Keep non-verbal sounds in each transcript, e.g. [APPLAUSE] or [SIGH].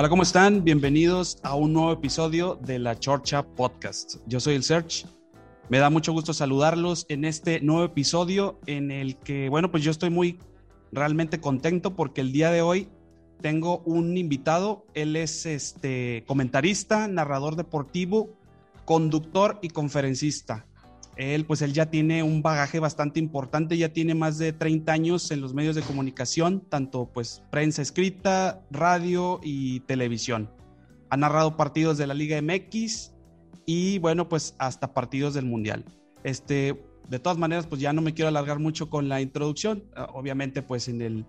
Hola, ¿cómo están? Bienvenidos a un nuevo episodio de la Chorcha Podcast. Yo soy el Search. Me da mucho gusto saludarlos en este nuevo episodio en el que, bueno, pues yo estoy muy realmente contento porque el día de hoy tengo un invitado. Él es este comentarista, narrador deportivo, conductor y conferencista. Él, pues él ya tiene un bagaje bastante importante, ya tiene más de 30 años en los medios de comunicación, tanto pues prensa escrita, radio y televisión. Ha narrado partidos de la Liga MX y bueno, pues hasta partidos del Mundial. Este, de todas maneras, pues ya no me quiero alargar mucho con la introducción. Ah, obviamente, pues en el,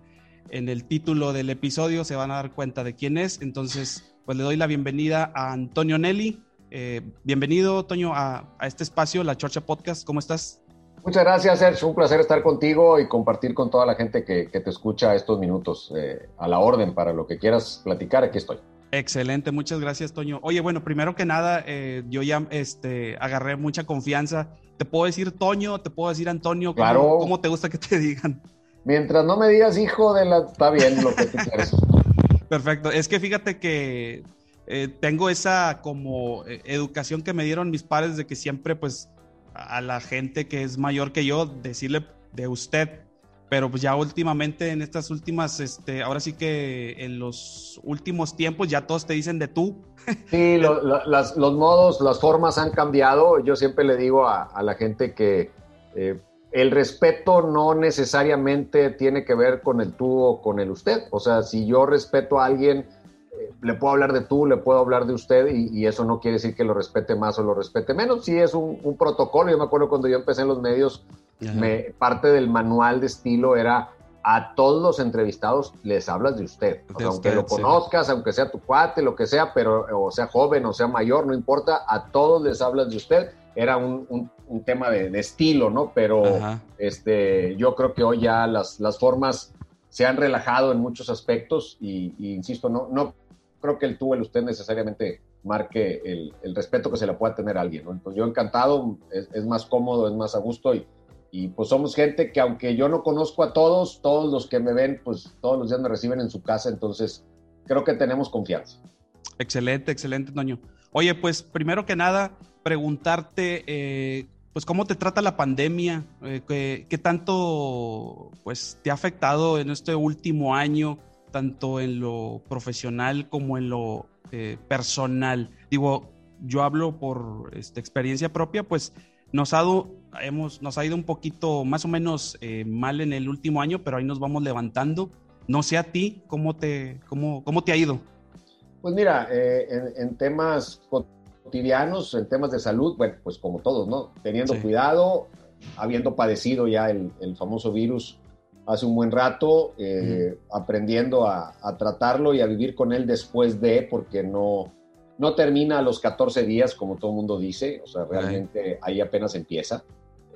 en el título del episodio se van a dar cuenta de quién es. Entonces, pues le doy la bienvenida a Antonio Nelly. Eh, bienvenido, Toño, a, a, este espacio, la Chorcha Podcast. ¿Cómo estás? Muchas gracias, Sergio. Un placer estar contigo y compartir con toda la gente que, que te escucha estos minutos. Eh, a la orden para lo que quieras platicar, aquí estoy. Excelente, muchas gracias, Toño. Oye, bueno, primero que nada, eh, yo ya este, agarré mucha confianza. ¿Te puedo decir Toño? ¿Te puedo decir Antonio? ¿Cómo, claro. ¿Cómo te gusta que te digan? Mientras no me digas hijo de la... Está bien lo que tú quieres. [LAUGHS] Perfecto. Es que fíjate que eh, tengo esa como eh, educación que me dieron mis padres de que siempre pues a la gente que es mayor que yo decirle de usted, pero pues ya últimamente en estas últimas, este, ahora sí que en los últimos tiempos ya todos te dicen de tú. Sí, los modos, las formas han cambiado. Yo siempre le digo a, a la gente que eh, el respeto no necesariamente tiene que ver con el tú o con el usted. O sea, si yo respeto a alguien le puedo hablar de tú, le puedo hablar de usted y, y, eso no quiere decir que lo respete más o lo respete menos. Sí es un, un protocolo. Yo me acuerdo cuando yo empecé en los medios, me, parte del manual de estilo era a todos los entrevistados les hablas de usted. O sea, aunque lo conozcas, sí. aunque sea tu cuate, lo que sea, pero o sea joven o sea mayor, no importa, a todos les hablas de usted. Era un, un, un tema de, de, estilo, ¿no? Pero este, yo creo que hoy ya las, las formas se han relajado en muchos aspectos y, y insisto, no, no creo que el tú, el usted necesariamente marque el, el, respeto que se le pueda tener a alguien. ¿no? Entonces yo encantado, es, es, más cómodo, es más a gusto y, y pues somos gente que aunque yo no conozco a todos, todos los que me ven, pues todos los días me reciben en su casa, entonces creo que tenemos confianza. Excelente, excelente, Toño. Oye, pues primero que nada, preguntarte, eh, pues cómo te trata la pandemia, eh, ¿qué, qué tanto pues te ha afectado en este último año? Tanto en lo profesional como en lo eh, personal. Digo, yo hablo por este, experiencia propia, pues nos ha, hemos, nos ha ido un poquito más o menos eh, mal en el último año, pero ahí nos vamos levantando. No sé a ti, ¿cómo te, cómo, cómo te ha ido? Pues mira, eh, en, en, temas cotidianos, en temas de salud, bueno, pues como todos, ¿no? Teniendo sí. cuidado, habiendo padecido ya el, el famoso virus hace un buen rato, eh, uh -huh. aprendiendo a, a, tratarlo y a vivir con él después de, porque no, no termina a los 14 días, como todo el mundo dice, o sea, realmente okay. ahí apenas empieza.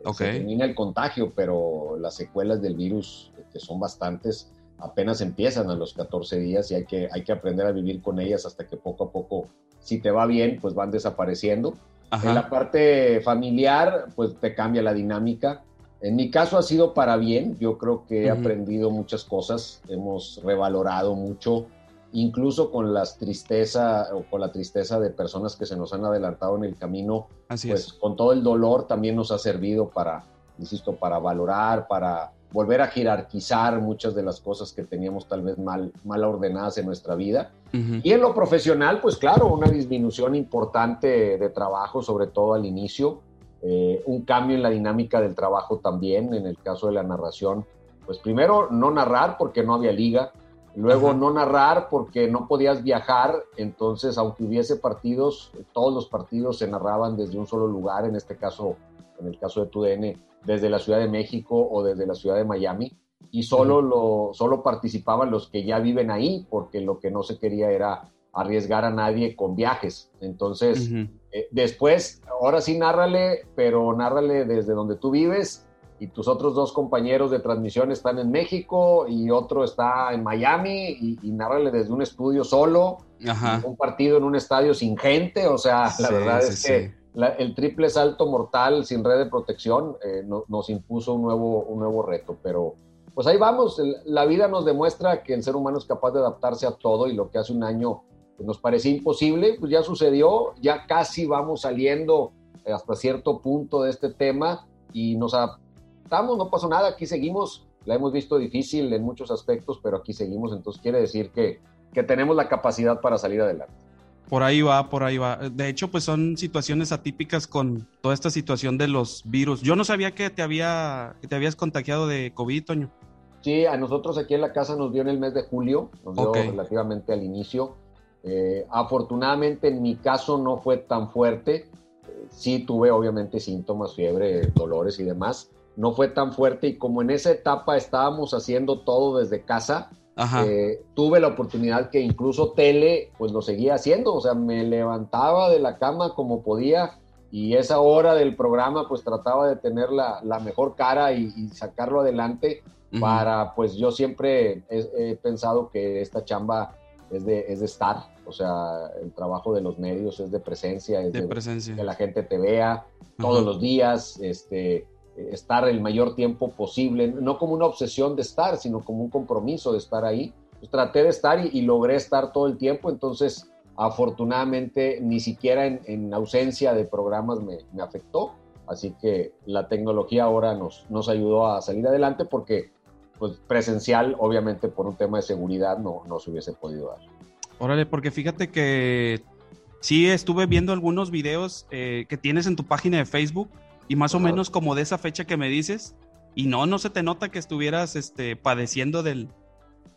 Okay. Se termina el contagio, pero las secuelas del virus, que son bastantes, apenas empiezan a los 14 días y hay que, hay que aprender a vivir con ellas hasta que poco a poco, si te va bien, pues van desapareciendo. Ajá. En la parte familiar, pues te cambia la dinámica en mi caso ha sido para bien, yo creo que he uh -huh. aprendido muchas cosas, hemos revalorado mucho, incluso con las tristeza o con la tristeza de personas que se nos han adelantado en el camino, Así pues es. con todo el dolor también nos ha servido para, insisto, para valorar, para volver a jerarquizar muchas de las cosas que teníamos tal vez mal, mal ordenadas en nuestra vida. Uh -huh. Y en lo profesional, pues claro, una disminución importante de trabajo, sobre todo al inicio eh, un cambio en la dinámica del trabajo también, en el caso de la narración. Pues primero no narrar porque no había liga, luego Ajá. no narrar porque no podías viajar, entonces aunque hubiese partidos, todos los partidos se narraban desde un solo lugar, en este caso, en el caso de TUDN, desde la Ciudad de México o desde la Ciudad de Miami, y solo, lo, solo participaban los que ya viven ahí, porque lo que no se quería era arriesgar a nadie con viajes. Entonces, uh -huh. Eh, después, ahora sí, nárrale, pero nárrale desde donde tú vives y tus otros dos compañeros de transmisión están en México y otro está en Miami y, y nárrale desde un estudio solo, un partido en un estadio sin gente, o sea, la verdad es que el triple salto mortal sin red de protección eh, nos impuso un nuevo, un nuevo reto, pero pues ahí vamos, la vida nos demuestra que el ser humano es capaz de adaptarse a todo y lo que hace un año pues, nos parecía imposible, pues ya sucedió, ya casi vamos saliendo hasta cierto punto de este tema y nos adaptamos, no pasó nada, aquí seguimos, la hemos visto difícil en muchos aspectos, pero aquí seguimos, entonces quiere decir que, que tenemos la capacidad para salir adelante. Por ahí va, por ahí va. De hecho, pues son situaciones atípicas con toda esta situación de los virus. Yo no sabía que te había que te habías contagiado de COVID, Toño. Sí, a nosotros aquí en la casa nos dio en el mes de julio, nos dio relativamente al inicio. Eh, afortunadamente en mi caso no fue tan fuerte. sí tuve obviamente síntomas, fiebre, dolores y demás. No fue tan fuerte y como en esa etapa estábamos haciendo todo desde casa, eh, tuve la oportunidad que incluso tele, pues lo seguía haciendo, o sea, me levantaba de la cama como podía y esa hora del programa pues trataba de tener la, mejor cara y, sacarlo adelante para, pues yo siempre he, pensado que esta chamba es de, es de estar, o sea, el trabajo de los medios es de presencia, es de, presencia. que la gente te vea todos los días, este, estar el mayor tiempo posible, no como una obsesión de estar, sino como un compromiso de estar ahí. Pues traté de estar y, logré estar todo el tiempo, entonces afortunadamente ni siquiera en, ausencia de programas me, afectó, así que la tecnología ahora nos, nos ayudó a salir adelante porque pues, presencial, obviamente por un tema de seguridad, no, no se hubiese podido dar. Órale, porque fíjate que sí estuve viendo algunos videos eh, que tienes en tu página de Facebook y más o menos como de esa fecha que me dices, y no, no se te nota que estuvieras este, padeciendo del,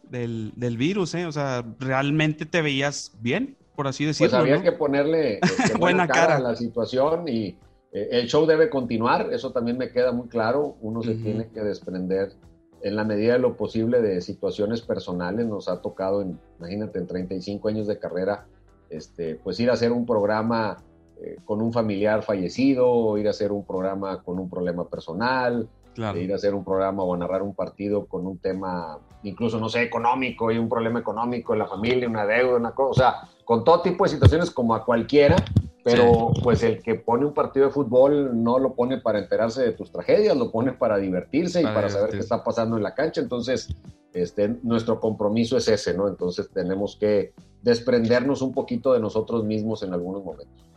del, del virus, ¿eh? O sea, realmente te veías bien, por así pues decirlo. Pues había que ponerle [LAUGHS] este, buena, cara, a la situación y eh, el show debe continuar, eso también me queda muy claro, uno se tiene que desprender en la medida de lo posible de situaciones personales, nos ha tocado, en, imagínate, en 35 años de carrera, este, pues ir a hacer un programa eh, con un familiar fallecido, ir a hacer un programa con un problema personal, ir a hacer un programa o a narrar un partido con un tema, incluso, no sé, económico, y un problema económico en la familia, una deuda, una cosa, o sea, con todo tipo de situaciones como a cualquiera, pero pues el que pone un partido de fútbol no lo pone para enterarse de tus tragedias, lo pone para divertirse y para, saber qué está pasando en la cancha, entonces este, nuestro compromiso es ese, ¿no? Entonces tenemos que desprendernos un poquito de nosotros mismos en algunos momentos.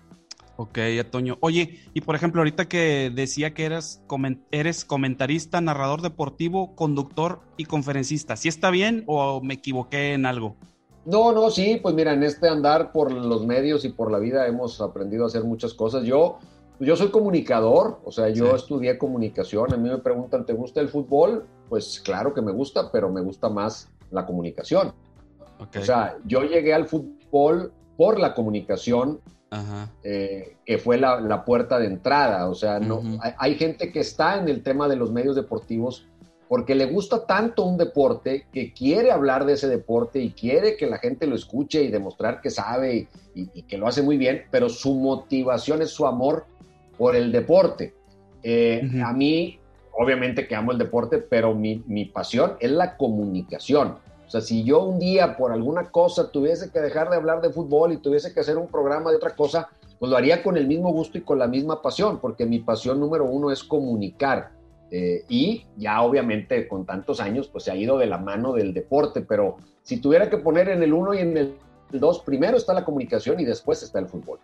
Ok, Antonio. Oye, y por ejemplo, ahorita que decía que eras eres comentarista, narrador deportivo, conductor y conferencista, ¿sí está bien o me equivoqué en algo? No, no, sí, pues mira, en este andar por los medios y por la vida hemos aprendido a hacer muchas cosas. Yo, yo soy comunicador, o sea, yo estudié comunicación. A mí me preguntan, ¿te gusta el fútbol? Pues claro que me gusta, pero me gusta más la comunicación. O sea, yo llegué al fútbol por la comunicación eh, que fue la, puerta de entrada. O sea, no, hay, gente que está en el tema de los medios deportivos porque le gusta tanto un deporte que quiere hablar de ese deporte y quiere que la gente lo escuche y demostrar que sabe y, que lo hace muy bien, pero su motivación es su amor por el deporte. Eh, a mí, obviamente que amo el deporte, pero mi, mi pasión es la comunicación. O sea, si yo un día por alguna cosa tuviese que dejar de hablar de fútbol y tuviese que hacer un programa de otra cosa, pues lo haría con el mismo gusto y con la misma pasión, porque mi pasión número uno es comunicar. Eh, y ya obviamente con tantos años, pues se ha ido de la mano del deporte, pero si tuviera que poner en el uno y en el dos, primero está la comunicación y después está el fútbol.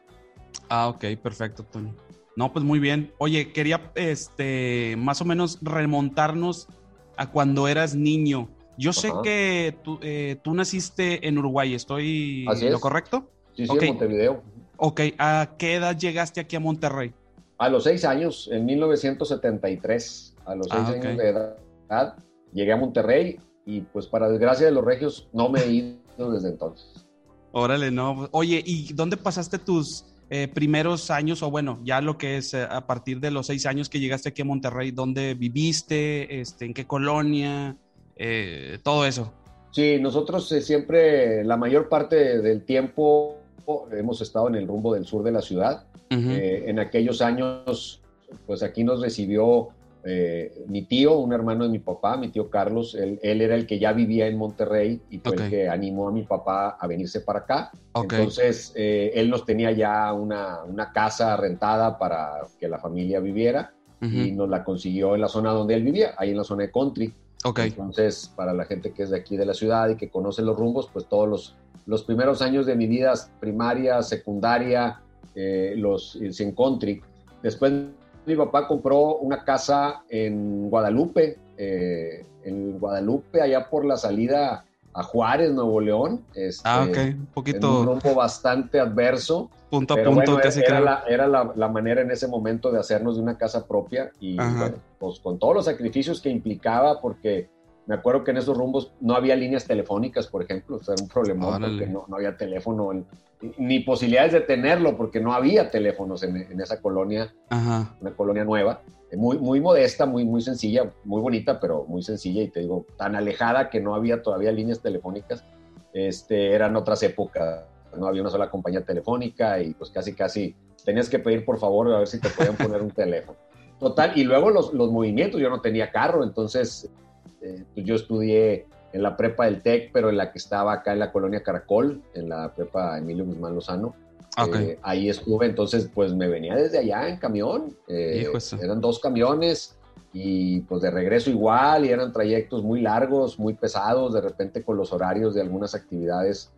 Ah, ok, perfecto, Tony. No, pues muy bien. Oye, quería este, más o menos remontarnos a cuando eras niño. Yo sé que tú, eh, tú, naciste en Uruguay, ¿estoy lo correcto? Sí, sí, en Montevideo. Ok, ¿a qué edad llegaste aquí a Monterrey? A los seis años, en 1973. A los seis ah, años de edad, llegué a Monterrey y pues para desgracia de los regios no me he ido desde entonces. Órale, no. Oye, ¿y dónde pasaste tus eh, primeros años o bueno, ya lo que es eh, a partir de los seis años que llegaste aquí a Monterrey? ¿Dónde viviste? Este, ¿En qué colonia? Eh, todo eso. Sí, nosotros eh, siempre, la mayor parte del tiempo hemos estado en el rumbo del sur de la ciudad. en aquellos años, pues aquí nos recibió eh, mi tío, un hermano de mi papá, mi tío Carlos, él, era el que ya vivía en Monterrey y fue el que animó a mi papá a venirse para acá. Entonces, eh, él nos tenía ya una, una, casa rentada para que la familia viviera y nos la consiguió en la zona donde él vivía, ahí en la zona de country. Entonces, para la gente que es de aquí de la ciudad y que conoce los rumbos, pues todos los, los primeros años de mi vida primaria, secundaria, eh, los en country. Después mi papá compró una casa en Guadalupe, eh, en Guadalupe, allá por la salida a Juárez, Nuevo León. Este, ah, ok, un poquito. un rumbo bastante adverso. Punto a punto, casi era, la, era la, manera en ese momento de hacernos de una casa propia y bueno, pues con todos los sacrificios que implicaba, porque me acuerdo que en esos rumbos no había líneas telefónicas, por ejemplo, o sea, era un problema porque no, no, había teléfono, ni posibilidades de tenerlo, porque no había teléfonos en, en esa colonia, una colonia nueva, muy, muy modesta, muy, muy sencilla, muy bonita, pero muy sencilla, y te digo, tan alejada que no había todavía líneas telefónicas, este, eran otras épocas, no había una sola compañía telefónica y pues casi, casi tenías que pedir por favor a ver si te podían poner un teléfono. Total, y luego los, los movimientos, yo no tenía carro, entonces eh, pues yo estudié en la prepa del TEC, pero en la que estaba acá en la colonia Caracol, en la prepa Emilio Guzmán Lozano. Eh, ahí estuve, entonces pues me venía desde allá en camión. Eh, eran dos camiones y pues de regreso igual y eran trayectos muy largos, muy pesados, de repente con los horarios de algunas actividades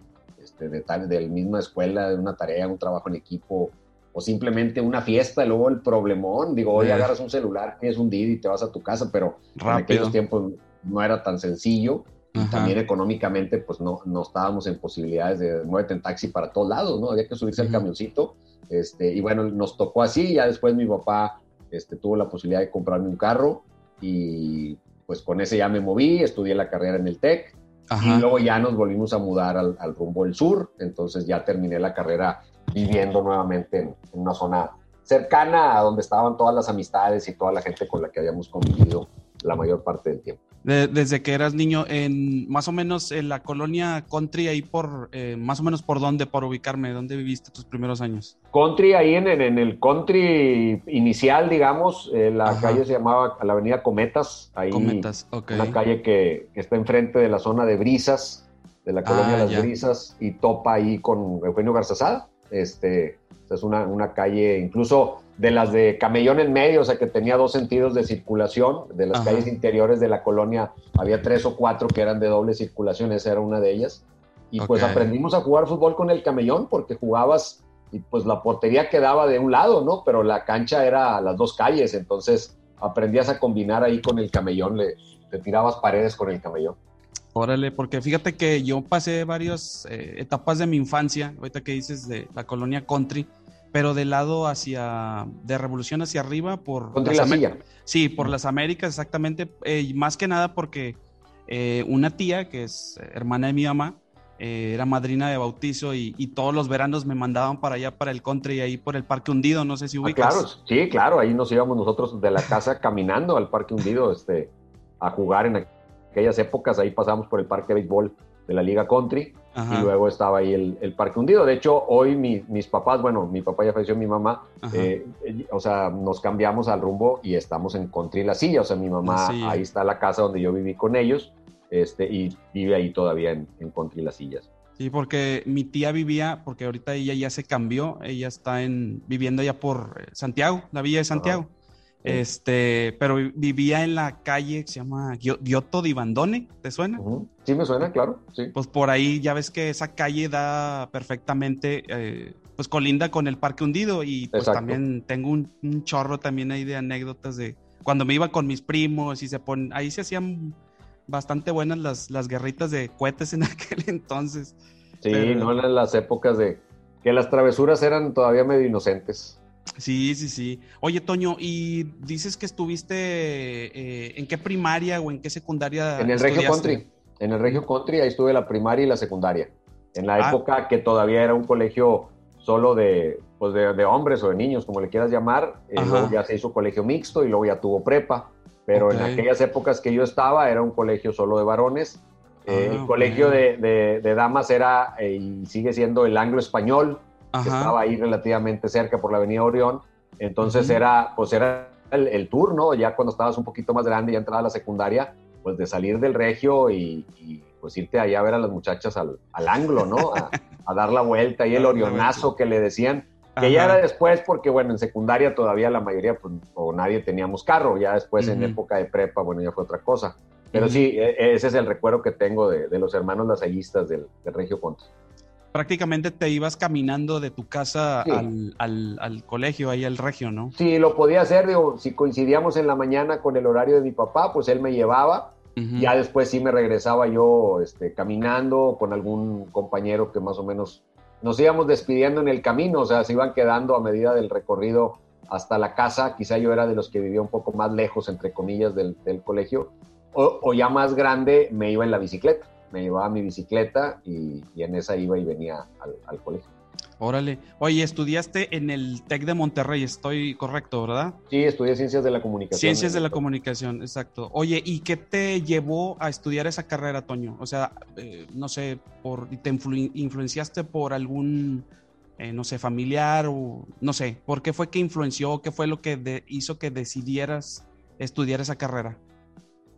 este, de, tal, de la misma escuela, de una tarea, un trabajo en equipo o simplemente una fiesta, y luego el problemón, digo, hoy agarras un celular, tienes un Didi y te vas a tu casa, pero en aquellos tiempos no era tan sencillo. Y también económicamente, pues no, no estábamos en posibilidades de moverte en taxi para todos lados, ¿no? Había que subirse al camioncito. Este, y bueno, nos tocó así. Ya después mi papá este, tuvo la posibilidad de comprarme un carro y pues con ese ya me moví, estudié la carrera en el TEC. Y luego ya nos volvimos a mudar al, rumbo del sur. Entonces ya terminé la carrera viviendo nuevamente en, en una zona cercana a donde estaban todas las amistades y toda la gente con la que habíamos convivido la mayor parte del tiempo desde que eras niño, en más o menos en la colonia Country, ahí por, eh, más o menos por dónde, por ubicarme, ¿dónde viviste tus primeros años? Country, ahí en, en el Country inicial, digamos, eh, la calle se llamaba la avenida Cometas, ahí Cometas, una calle que, está enfrente de la zona de Brisas, de la colonia de ah, las Brisas, y topa ahí con Eugenio Garzazada, este, es una, una calle, incluso de las de Camellón en medio, o sea que tenía dos sentidos de circulación, de las calles interiores de la colonia había tres o cuatro que eran de doble circulación, esa era una de ellas. Y pues aprendimos a jugar fútbol con el Camellón porque jugabas y pues la portería quedaba de un lado, ¿no? Pero la cancha era a las dos calles, entonces aprendías a combinar ahí con el Camellón, le, tirabas paredes con el Camellón. Órale, porque fíjate que yo pasé varias eh, etapas de mi infancia, ahorita que dices de la colonia country, pero del lado hacia, de Revolución hacia arriba, por... Contra la Sí, por las Américas, exactamente. Eh, más que nada porque eh, una tía, que es hermana de mi mamá, era madrina de bautizo y, todos los veranos me mandaban para allá, para el country, y ahí por el Parque Hundido, no sé si ah, ubicas. claro, sí, claro, ahí nos íbamos nosotros de la casa caminando al Parque Hundido este, a jugar en aquellas épocas, ahí pasamos por el Parque de Béisbol de la Liga Country y luego estaba ahí el, parque hundido. De hecho, hoy mis papás, bueno, mi papá ya falleció, mi mamá, eh, o sea, nos cambiamos al rumbo y estamos en Country La Silla. O sea, mi mamá, ahí está la casa donde yo viví con ellos este, y vive ahí todavía en, en Country Las Sillas. Sí, porque mi tía vivía, porque ahorita ella ya se cambió, ella está en, viviendo allá por eh, Santiago, la villa de Santiago. Este, pero vivía en la calle que se llama Giotto di Bandone, ¿te suena? Sí, me suena, claro. Sí. Pues por ahí ya ves que esa calle da perfectamente, eh, pues colinda con el Parque Hundido y pues también tengo un, chorro también ahí de anécdotas de cuando me iba con mis primos y se ponen, ahí se hacían bastante buenas las, las guerritas de cohetes en [LAUGHS] aquel entonces. Sí, no en las épocas de que las travesuras eran todavía medio inocentes. Sí, sí, sí. Oye, Toño, y dices que estuviste eh, en qué primaria o en qué secundaria? En el Regio Country. En el Regio Country, ahí estuve la primaria y la secundaria. En la ah. época que todavía era un colegio solo de, pues de, hombres o de niños, como le quieras llamar. Eh, luego ya se hizo colegio mixto y luego ya tuvo prepa. Pero en aquellas épocas que yo estaba era un colegio solo de varones. Eh, ah, el colegio de, de, damas era y sigue siendo el anglo español estaba ahí relativamente cerca por la avenida Orión. Entonces era, pues era el, tour, ¿no? Ya cuando estabas un poquito más grande, ya entraba a la secundaria, pues de salir del regio y, pues irte allá a ver a las muchachas al, al ángulo, ¿no? A, dar la vuelta y el orionazo que le decían, que ya era después porque, bueno, en secundaria todavía la mayoría, pues, o nadie teníamos carro, ya después en época de prepa, bueno, ya fue otra cosa. Pero sí, e, e, ese es el recuerdo que tengo de, los hermanos lasallistas del, del Regio Pontes prácticamente te ibas caminando de tu casa al, colegio, ahí al regio, ¿no? Sí, lo podía hacer, digo, si coincidíamos en la mañana con el horario de mi papá, pues él me llevaba, ya después sí me regresaba yo este, caminando con algún compañero que más o menos nos íbamos despidiendo en el camino, o sea, se iban quedando a medida del recorrido hasta la casa, quizá yo era de los que vivía un poco más lejos, entre comillas, del, colegio, o ya más grande me iba en la bicicleta me llevaba mi bicicleta y, en esa iba y venía al, colegio. Órale. Oye, estudiaste en el TEC de Monterrey, estoy correcto, ¿verdad? Sí, estudié Ciencias de la Comunicación. Ciencias de la Comunicación, exacto. Oye, ¿y qué te llevó a estudiar esa carrera, Toño? O sea, eh, no sé, por, ¿te influenciaste por algún, eh, no sé, familiar o no sé? ¿Por qué fue que influenció? ¿Qué fue lo que hizo que decidieras estudiar esa carrera?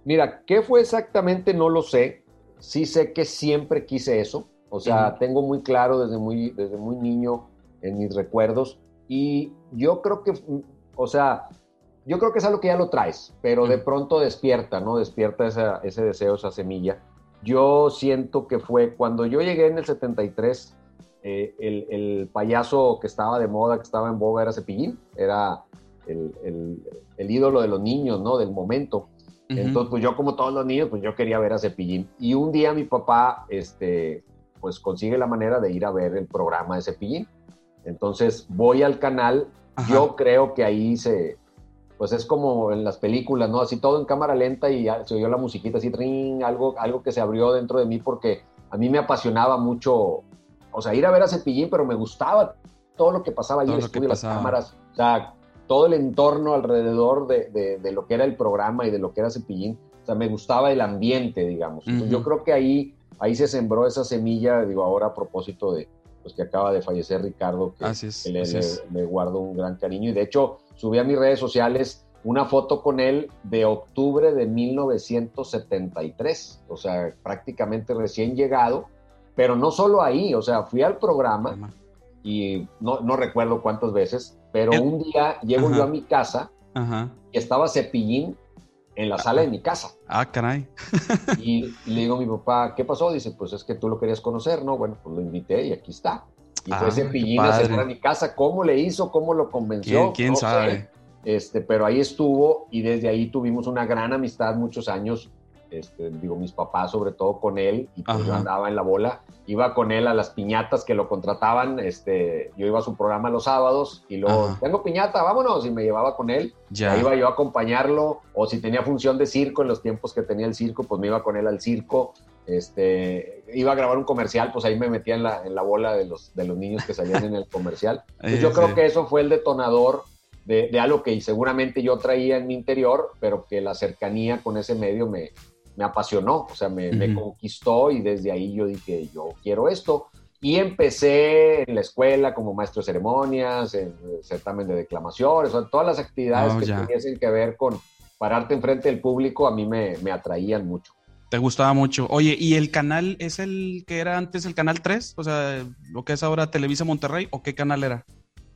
Mira, ¿qué fue exactamente? No lo sé sí sé que siempre quise eso, o sea, tengo muy claro desde muy, desde muy niño en mis recuerdos y yo creo que, o sea, yo creo que es algo que ya lo traes, pero de pronto despierta, ¿no? Despierta ese deseo, esa semilla. Yo siento que fue cuando yo llegué en el 73, eh, el, el, payaso que estaba de moda, que estaba en boga, era Cepillín, era el, el, el ídolo de los niños, ¿no? Del momento. Entonces, pues yo como todos los niños, pues yo quería ver a Cepillín. Y un día mi papá, este, pues consigue la manera de ir a ver el programa de Cepillín. Entonces voy al canal, yo creo que ahí se, pues es como en las películas, ¿no? Así todo en cámara lenta y se oyó la musiquita así, ring, algo, algo que se abrió dentro de mí porque a mí me apasionaba mucho, o sea, ir a ver a Cepillín, pero me gustaba todo lo que pasaba ahí, el estudio, las cámaras, o sea, todo el entorno alrededor de, de, lo que era el programa y de lo que era Cepillín. O sea, me gustaba el ambiente, digamos. yo creo que ahí, ahí se sembró esa semilla, digo, ahora a propósito de pues, que acaba de fallecer Ricardo, que, le, guardo un gran cariño. Y de hecho, subí a mis redes sociales una foto con él de octubre de 1973, o sea, prácticamente recién llegado, pero no solo ahí, o sea, fui al programa y no, no recuerdo cuántas veces, pero un día llego yo a mi casa y estaba Cepillín en la sala de mi casa. Ah, caray. y, le digo a mi papá, ¿qué pasó? Dice, pues es que tú lo querías conocer, ¿no? Bueno, pues lo invité y aquí está. Y fue ah, Cepillín a cenar a mi casa. ¿Cómo le hizo? ¿Cómo lo convenció? ¿Quién, sabe? Este, pero ahí estuvo y desde ahí tuvimos una gran amistad muchos años este, digo, mis papás sobre todo con él, y pues yo andaba en la bola, iba con él a las piñatas que lo contrataban, este, yo iba a su programa los sábados y luego, tengo piñata, vámonos, y me llevaba con él, ya. iba yo a acompañarlo, o si tenía función de circo en los tiempos que tenía el circo, pues me iba con él al circo, este, iba a grabar un comercial, pues ahí me metía en la, en la bola de los, de los niños que salían en el comercial. [LAUGHS] Pues yo creo que eso fue el detonador de, de, algo que seguramente yo traía en mi interior, pero que la cercanía con ese medio me, me apasionó, o sea, me, conquistó y desde ahí yo dije, yo quiero esto. Y empecé en la escuela como maestro de ceremonias, en certamen de o sea, todas las actividades oh, que tuviesen que ver con pararte enfrente del público a mí me, me, atraían mucho. Te gustaba mucho. Oye, ¿y el canal es el que era antes el canal 3? O sea, lo que es ahora Televisa Monterrey, ¿o qué canal era?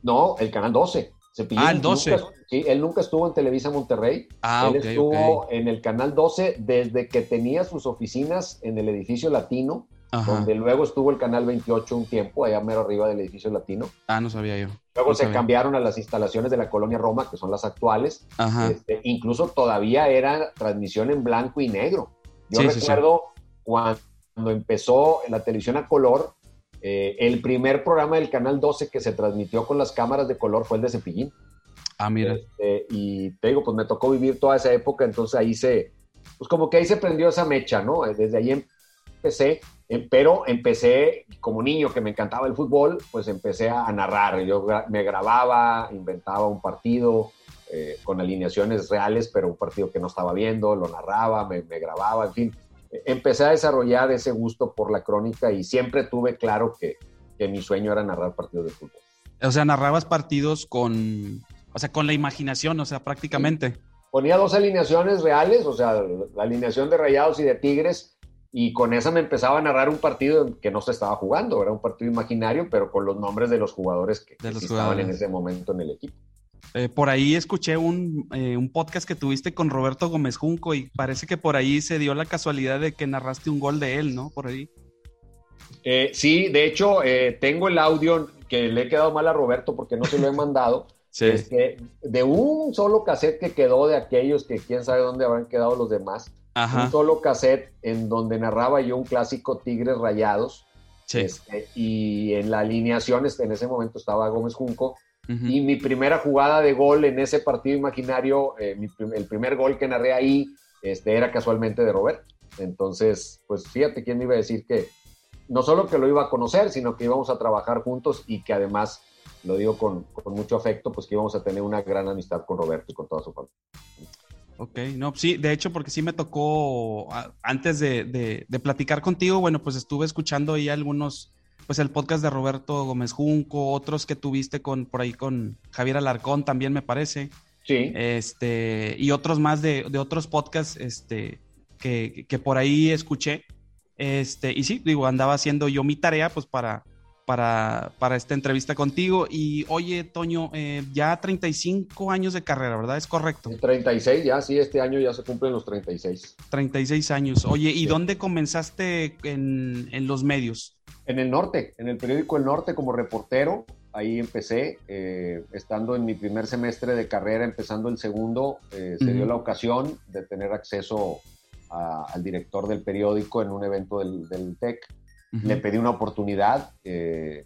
No, el canal 12 ah, el 12. sí, él nunca estuvo en Televisa Monterrey. Ah, él estuvo en el Canal 12 desde que tenía sus oficinas en el edificio latino, donde luego estuvo el Canal 28 un tiempo, allá mero arriba del edificio latino. Ah, no sabía yo. Luego se cambiaron a las instalaciones de la Colonia Roma, que son las actuales. Este, incluso todavía era transmisión en blanco y negro. Yo recuerdo cuando empezó la televisión a color, eh, el primer programa del Canal 12 que se transmitió con las cámaras de color fue el de Cepillín. Ah, mira. Este, y te digo, pues me tocó vivir toda esa época, entonces ahí se, pues como que ahí se prendió esa mecha, ¿no? Desde ahí empecé, em, pero empecé como niño que me encantaba el fútbol, pues empecé a narrar. Yo me grababa, inventaba un partido eh, con alineaciones reales, pero un partido que no estaba viendo, lo narraba, me grababa, en fin empecé a desarrollar ese gusto por la crónica y siempre tuve claro que, que mi sueño era narrar partidos de fútbol. O sea, narrabas partidos con, o sea, con la imaginación, o sea, prácticamente. Ponía dos alineaciones reales, o sea, la alineación de Rayados y de Tigres, y con esa me empezaba a narrar un partido que no se estaba jugando, era un partido imaginario, pero con los nombres de los jugadores que, estaban en ese momento en el equipo. Eh, por ahí escuché un, eh, un, podcast que tuviste con Roberto Gómez Junco y parece que por ahí se dio la casualidad de que narraste un gol de él, ¿no? Por ahí. Eh, sí, de hecho, tengo el audio que le he quedado mal a Roberto porque no se lo he mandado. [LAUGHS] sí. de un solo cassette que quedó de aquellos que quién sabe dónde habrán quedado los demás. Un solo cassette en donde narraba yo un clásico Tigres Rayados. Sí. Este, y en la alineación, este, en ese momento estaba Gómez Junco y mi primera jugada de gol en ese partido imaginario, eh, el primer gol que narré ahí, este, era casualmente de Roberto. Entonces, pues fíjate quién me iba a decir que no solo que lo iba a conocer, sino que íbamos a trabajar juntos y que además, lo digo con, con mucho afecto, pues que íbamos a tener una gran amistad con Roberto y con toda su familia. Ok, no, sí, de hecho, porque sí me tocó, antes de, de, de platicar contigo, bueno, pues estuve escuchando ahí algunos pues el podcast de Roberto Gómez Junco, otros que tuviste con por ahí con Javier Alarcón también me parece. Sí. Este, y otros más de, otros podcasts este, que, que, por ahí escuché. Este, y sí, digo, andaba haciendo yo mi tarea pues para, para, para esta entrevista contigo. Y oye, Toño, eh, ya 35 años de carrera, ¿verdad? ¿Es correcto? 36, ya, sí, este año ya se cumplen los 36. 36 años. Oye, ¿y dónde comenzaste en, en los medios? En el norte, en el periódico El Norte como reportero, ahí empecé, eh, estando en mi primer semestre de carrera, empezando el segundo, eh, se dio la ocasión de tener acceso al director del periódico en un evento del, TEC. Le pedí una oportunidad, eh,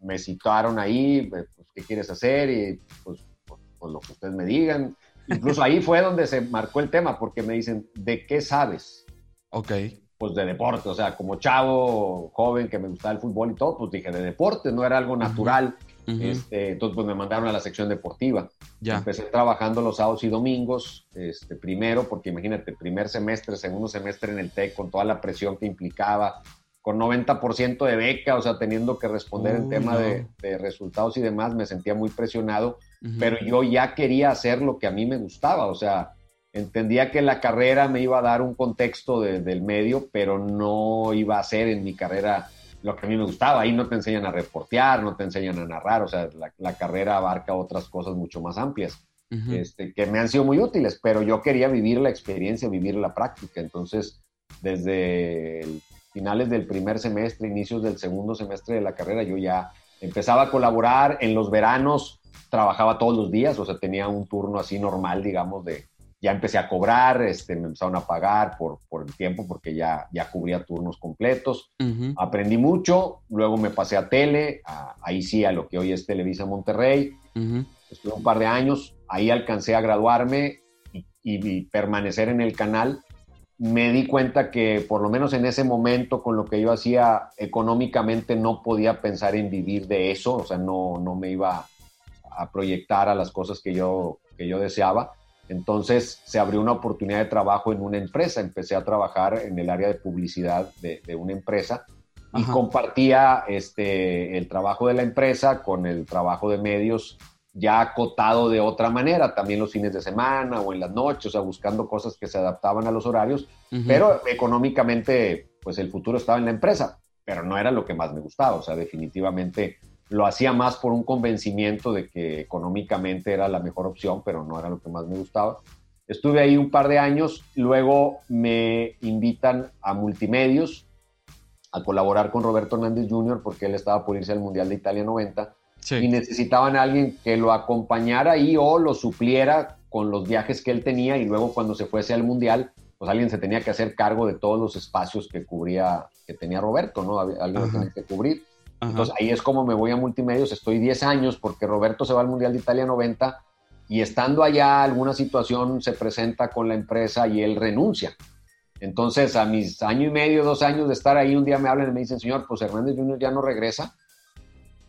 me citaron ahí, pues, ¿qué quieres hacer? Y pues, pues, pues, lo que ustedes me digan. [LAUGHS] Incluso ahí fue donde se marcó el tema, porque me dicen, ¿de qué sabes? Ok pues de deporte, o sea, como chavo, joven, que me gustaba el fútbol y todo, pues dije de deporte, no era algo natural. Este, entonces, pues me mandaron a la sección deportiva. Ya. Empecé trabajando los sábados y domingos, este, primero, porque imagínate, primer semestre, segundo semestre en el TEC, con toda la presión que implicaba, con 90% de beca, o sea, teniendo que responder el tema de, de, resultados y demás, me sentía muy presionado, pero yo ya quería hacer lo que a mí me gustaba, o sea, Entendía que la carrera me iba a dar un contexto del medio, pero no iba a ser en mi carrera lo que a mí me gustaba. Ahí no te enseñan a reportear, no te enseñan a narrar, o sea, la, carrera abarca otras cosas mucho más amplias, este, que me han sido muy útiles, pero yo quería vivir la experiencia, vivir la práctica. Entonces, desde finales del primer semestre, inicios del segundo semestre de la carrera, yo ya empezaba a colaborar en los veranos, trabajaba todos los días, o sea, tenía un turno así normal, digamos, de ya empecé a cobrar, este, me empezaron a pagar por, por el tiempo porque ya, ya cubría turnos completos. Aprendí mucho, luego me pasé a tele, ahí sí a lo que hoy es Televisa Monterrey. Estuve un par de años, ahí alcancé a graduarme y, y, permanecer en el canal. Me di cuenta que por lo menos en ese momento con lo que yo hacía económicamente no podía pensar en vivir de eso, o sea, no, no me iba a proyectar a las cosas que yo, que yo deseaba entonces se abrió una oportunidad de trabajo en una empresa. Empecé a trabajar en el área de publicidad de, una empresa y compartía este, el trabajo de la empresa con el trabajo de medios ya acotado de otra manera, también los fines de semana o en las noches, o sea, buscando cosas que se adaptaban a los horarios, pero económicamente, pues el futuro estaba en la empresa, pero no era lo que más me gustaba, o sea, definitivamente lo hacía más por un convencimiento de que económicamente era la mejor opción, pero no era lo que más me gustaba. Estuve ahí un par de años, luego me invitan a Multimedios a colaborar con Roberto Hernández Jr. porque él estaba por irse al Mundial de Italia 90 y necesitaban a alguien que lo acompañara ahí o lo supliera con los viajes que él tenía y luego cuando se fuese al Mundial, pues alguien se tenía que hacer cargo de todos los espacios que cubría, que tenía Roberto, ¿no? Alguien lo tenía que cubrir. Entonces ahí es como me voy a multimedios, estoy 10 años porque Roberto se va al Mundial de Italia 90 y estando allá alguna situación se presenta con la empresa y él renuncia. Entonces a mis año y medio, dos años de estar ahí, un día me hablan y me dicen, señor, pues Hernández Junior ya no regresa,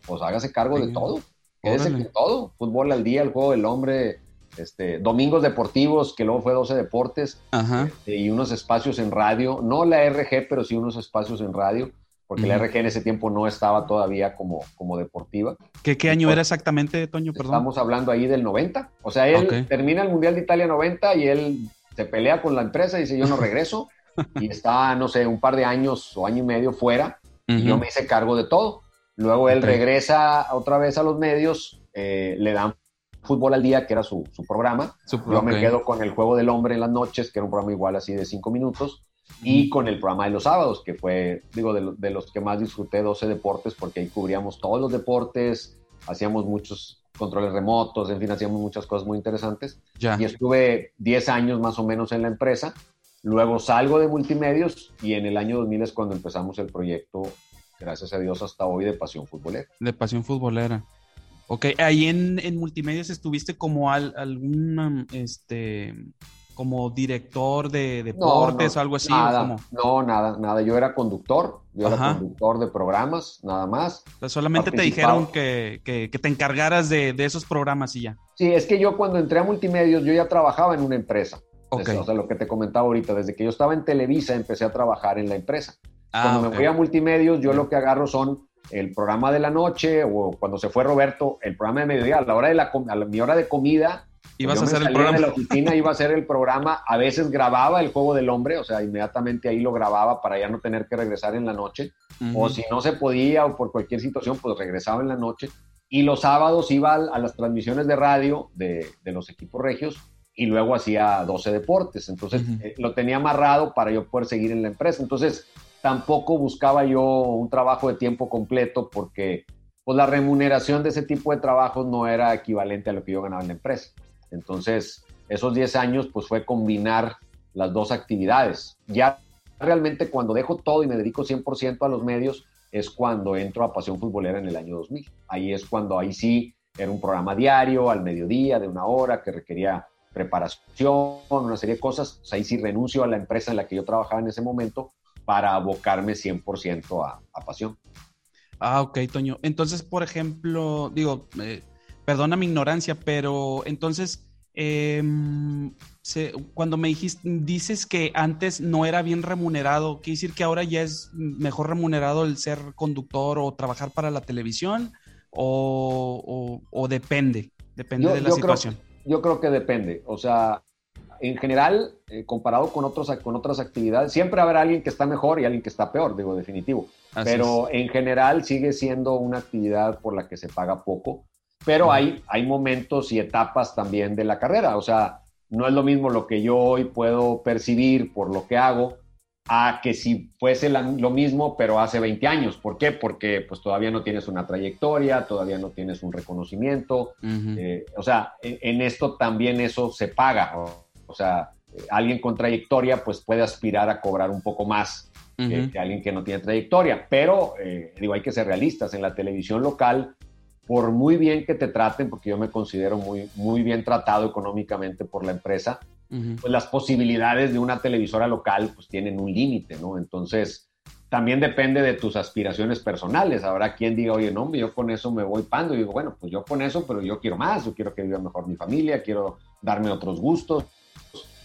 pues hágase cargo de todo, quédese con todo, fútbol al día, el juego del hombre, este, domingos deportivos, que luego fue 12 deportes, este, y unos espacios en radio, no la RG, pero sí unos espacios en radio porque la RG en ese tiempo no estaba todavía como, como deportiva. ¿Qué, qué año era exactamente, Toño? Perdón. Estamos hablando ahí del 90. O sea, él termina el Mundial de Italia 90 y él se pelea con la empresa y dice, yo no regreso. [LAUGHS] y está, no sé, un par de años o año y medio fuera. Y yo me hice cargo de todo. Luego él regresa otra vez a los medios, eh, le dan Fútbol al Día, que era su, su programa. yo me quedo con el Juego del Hombre en las noches, que era un programa igual así de cinco minutos y con el programa de los sábados, que fue, digo, de, los que más disfruté, 12 deportes, porque ahí cubríamos todos los deportes, hacíamos muchos controles remotos, en fin, hacíamos muchas cosas muy interesantes. Y estuve 10 años más o menos en la empresa. Luego salgo de multimedios y en el año 2000 es cuando empezamos el proyecto, gracias a Dios, hasta hoy de Pasión Futbolera. De Pasión Futbolera. Ok, ahí en, en multimedios estuviste como al, algún, este, como director de deportes o algo así? Nada, No, nada, nada. Yo era conductor, yo era conductor de programas, nada más. solamente te dijeron que, que, te encargaras de, de, esos programas y ya. Sí, es que yo cuando entré a multimedios, yo ya trabajaba en una empresa. Okay. o sea, lo que te comentaba ahorita, desde que yo estaba en Televisa empecé a trabajar en la empresa. Ah, cuando me fui a multimedios, yo lo que agarro son el programa de la noche o cuando se fue Roberto, el programa de mediodía, a la hora de la, a mi hora de comida, Ibas a hacer el programa. de la oficina, iba a hacer el programa, a veces grababa el juego del hombre, o sea, inmediatamente ahí lo grababa para ya no tener que regresar en la noche, o si no se podía o por cualquier situación, pues regresaba en la noche. Y los sábados iba a, las transmisiones de radio de, de, los equipos regios y luego hacía 12 deportes. Entonces eh, lo tenía amarrado para yo poder seguir en la empresa. Entonces tampoco buscaba yo un trabajo de tiempo completo porque pues la remuneración de ese tipo de trabajos no era equivalente a lo que yo ganaba en la empresa. Entonces, esos 10 años pues fue combinar las dos actividades. Ya realmente cuando dejo todo y me dedico 100% a los medios es cuando entro a Pasión Futbolera en el año 2000. Ahí es cuando ahí sí era un programa diario, al mediodía, de una hora, que requería preparación, una serie de cosas. ahí sí renuncio a la empresa en la que yo trabajaba en ese momento para abocarme 100% a, a Pasión. Ah, ok, Toño. Entonces, por ejemplo, digo, eh, perdona mi ignorancia, pero entonces, em, cuando me dijiste, dices que antes no era bien remunerado, ¿quiere decir que ahora ya es mejor remunerado el ser conductor o trabajar para la televisión? ¿O, depende? Depende de la situación. yo creo que depende. O sea, en general, eh, comparado con, otros, con otras actividades, siempre habrá alguien que está mejor y alguien que está peor, digo, definitivo. Pero en general sigue siendo una actividad por la que se paga poco pero hay, hay momentos y etapas también de la carrera. O sea, no es lo mismo lo que yo hoy puedo percibir por lo que hago a que si fuese lo mismo, pero hace 20 años. ¿Por qué? Porque pues todavía no tienes una trayectoria, todavía no tienes un reconocimiento. Eh, o sea, en, esto también eso se paga. O, sea, alguien con trayectoria pues puede aspirar a cobrar un poco más que, alguien que no tiene trayectoria. Pero, eh, digo, hay que ser realistas. En la televisión local por muy bien que te traten, porque yo me considero muy, muy bien tratado económicamente por la empresa, pues las posibilidades de una televisora local pues tienen un límite, ¿no? Entonces, también depende de tus aspiraciones personales. Habrá quien diga, oye, no, yo con eso me voy pando. Y digo, bueno, pues yo con eso, pero yo quiero más, yo quiero que viva mejor mi familia, quiero darme otros gustos.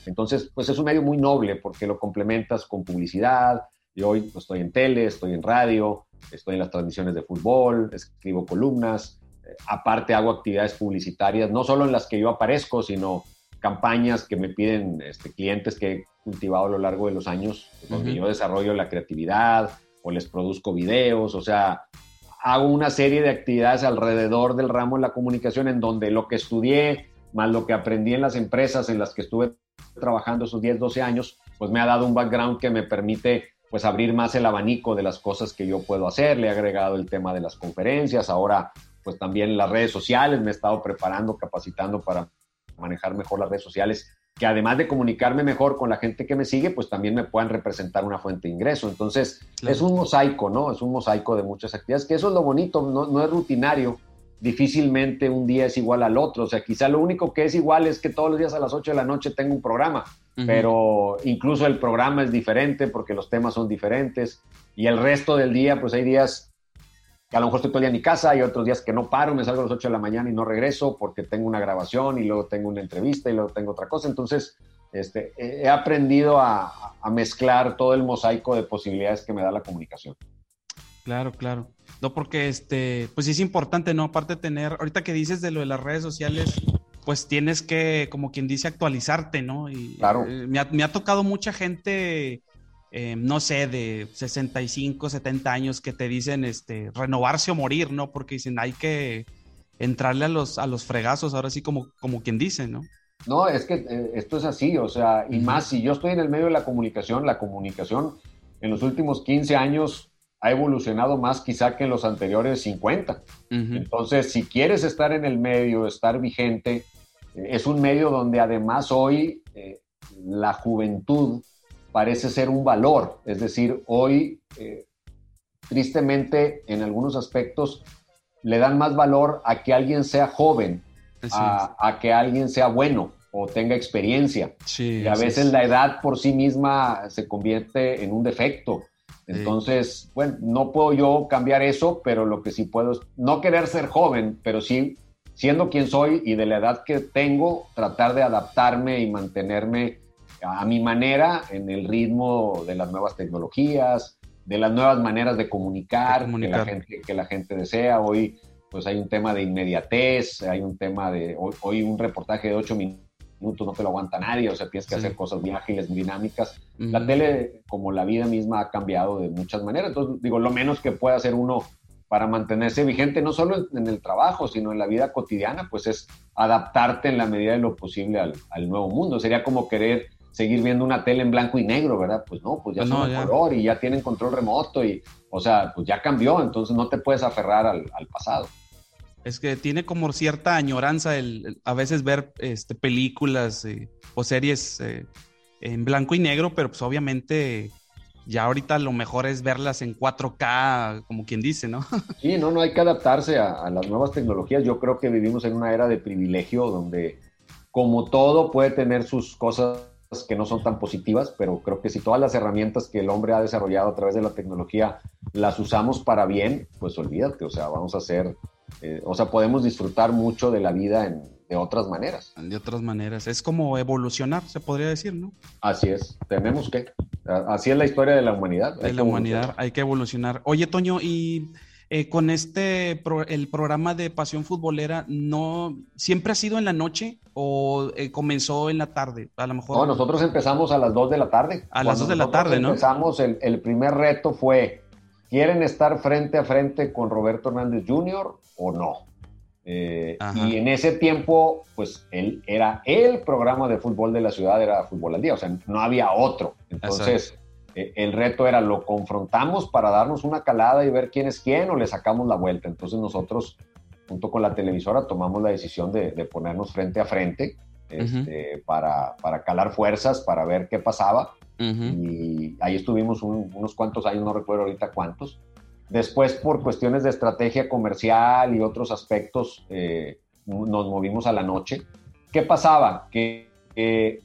Entonces, pues es un medio muy noble porque lo complementas con publicidad. Yo hoy pues, estoy en tele, estoy en radio, estoy en las transmisiones de fútbol, escribo columnas, eh, aparte hago actividades publicitarias, no solo en las que yo aparezco, sino campañas que me piden este, clientes que he cultivado a lo largo de los años, donde yo desarrollo la creatividad o les produzco videos, o sea, hago una serie de actividades alrededor del ramo de la comunicación en donde lo que estudié, más lo que aprendí en las empresas en las que estuve trabajando esos 10, 12 años, pues me ha dado un background que me permite pues abrir más el abanico de las cosas que yo puedo hacer. Le he agregado el tema de las conferencias, ahora pues también las redes sociales, me he estado preparando, capacitando para manejar mejor las redes sociales, que además de comunicarme mejor con la gente que me sigue, pues también me puedan representar una fuente de ingreso. Entonces, es un mosaico, ¿no? Es un mosaico de muchas actividades, que eso es lo bonito, no, no es rutinario, difícilmente un día es igual al otro. O sea, quizá lo único que es igual es que todos los días a las 8 de la noche tengo un programa, pero incluso el programa es diferente porque los temas son diferentes y el resto del día, pues hay días que a lo mejor estoy todo el día en mi casa y otros días que no paro, me salgo a las 8 de la mañana y no regreso porque tengo una grabación y luego tengo una entrevista y luego tengo otra cosa. Entonces, este, he aprendido a, a mezclar todo el mosaico de posibilidades que me da la comunicación. Claro, claro. No, porque este, pues es importante, ¿no? Aparte de tener, ahorita que dices de lo de las redes sociales, pues tienes que, como quien dice, actualizarte, ¿no? Y claro. Eh, me, ha, tocado mucha gente, eh, no sé, de 65, 70 años que te dicen, este, renovarse o morir, ¿no? Porque dicen, hay que entrarle a los, a los fregazos, ahora sí como, como quien dice, ¿no? No, es que eh, esto es así, o sea, y más si yo estoy en el medio de la comunicación, la comunicación en los últimos 15 años ha evolucionado más quizá que en los anteriores 50. Entonces, si quieres estar en el medio, estar vigente, eh, es un medio donde además hoy eh, la juventud parece ser un valor. Es decir, hoy, tristemente, en algunos aspectos, le dan más valor a que alguien sea joven a, que alguien sea bueno o tenga experiencia. y a veces la edad por sí misma se convierte en un defecto. Entonces, bueno, no puedo yo cambiar eso, pero lo que sí puedo es no querer ser joven, pero sí, siendo quien soy y de la edad que tengo, tratar de adaptarme y mantenerme a mi manera en el ritmo de las nuevas tecnologías, de las nuevas maneras de comunicar, Que, la gente, que la gente desea. Hoy pues hay un tema de inmediatez, hay un tema de, hoy, un reportaje de ocho minutos no te lo aguanta nadie, o sea, tienes que hacer cosas muy ágiles, muy dinámicas. La tele, como la vida misma, ha cambiado de muchas maneras. Entonces, digo, lo menos que puede hacer uno para mantenerse vigente, no solo en el trabajo, sino en la vida cotidiana, pues es adaptarte en la medida de lo posible al, al nuevo mundo. Sería como querer seguir viendo una tele en blanco y negro, ¿verdad? Pues no, pues ya pues son color y ya tienen control remoto y, o sea, pues ya cambió, entonces no te puedes aferrar al, pasado. Es que tiene como cierta añoranza el, a veces ver este, películas eh, o series eh, en blanco y negro, pero pues obviamente ya ahorita lo mejor es verlas en 4K, como quien dice, ¿no? [LAUGHS] Sí, no, no hay que adaptarse a, a las nuevas tecnologías. Yo creo que vivimos en una era de privilegio donde como todo puede tener sus cosas que no son tan positivas, pero creo que si todas las herramientas que el hombre ha desarrollado a través de la tecnología las usamos para bien, pues olvídate, o sea, vamos a hacer, eh, o sea, podemos disfrutar mucho de la vida de otras maneras. De otras maneras, es como evolucionar, se podría decir, ¿no? Así es, tenemos que, así es la historia de la humanidad. De la humanidad, hay que evolucionar. Oye, Toño, y eh, con este, el programa de Pasión Futbolera, ¿no siempre ha sido en la noche o eh, comenzó en la tarde? A lo mejor. No, nosotros empezamos a las 2 de la tarde. A las 2 de la tarde, ¿no? Empezamos, el, el, primer reto fue, ¿quieren estar frente a frente con Roberto Hernández Jr. o no? Eh, y en ese tiempo, pues él era el programa de fútbol de la ciudad, era Fútbol al Día, o sea, no había otro. Entonces, eh, el reto era, ¿lo confrontamos para darnos una calada y ver quién es quién o le sacamos la vuelta? Entonces nosotros, junto con la televisora, tomamos la decisión de, ponernos frente a frente este, para, calar fuerzas, para ver qué pasaba. Y ahí estuvimos unos cuantos años, no recuerdo ahorita cuántos. Después, por cuestiones de estrategia comercial y otros aspectos, eh, nos movimos a la noche. ¿Qué pasaba? Que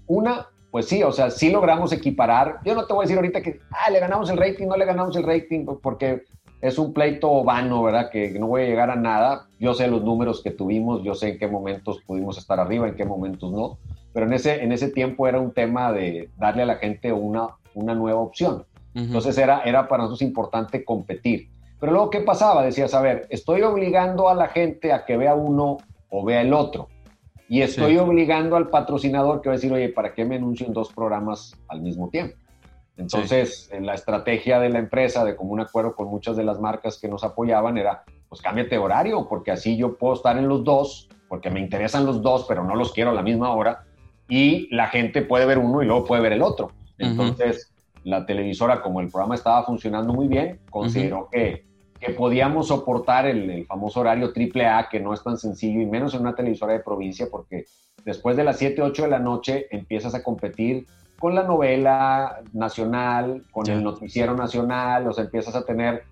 una, pues sí, o sea, sí logramos equiparar. Yo no te voy a decir ahorita que, ah, le ganamos el rating, no le ganamos el rating, porque es un pleito vano, ¿verdad? Que no voy a llegar a nada. Yo sé los números que tuvimos, yo sé en qué momentos pudimos estar arriba, en qué momentos no. Pero en ese, en ese tiempo era un tema de darle a la gente una, una nueva opción. Entonces era, era para nosotros importante competir. Pero luego, ¿qué pasaba? Decías, a ver, estoy obligando a la gente a que vea uno o vea el otro. Y estoy obligando al patrocinador que va a decir, oye, ¿para qué me anuncio en dos programas al mismo tiempo? Entonces, en la estrategia de la empresa, de común acuerdo con muchas de las marcas que nos apoyaban, era, pues cámbiate horario, porque así yo puedo estar en los dos, porque me interesan los dos, pero no los quiero a la misma hora, y la gente puede ver uno y luego puede ver el otro. Entonces, la televisora, como el programa estaba funcionando muy bien, consideró que que podíamos soportar el, famoso horario triple A, que no es tan sencillo, y menos en una televisora de provincia, porque después de las 7, 8 de la noche empiezas a competir con la novela nacional, con el noticiero nacional, sea, empiezas a tener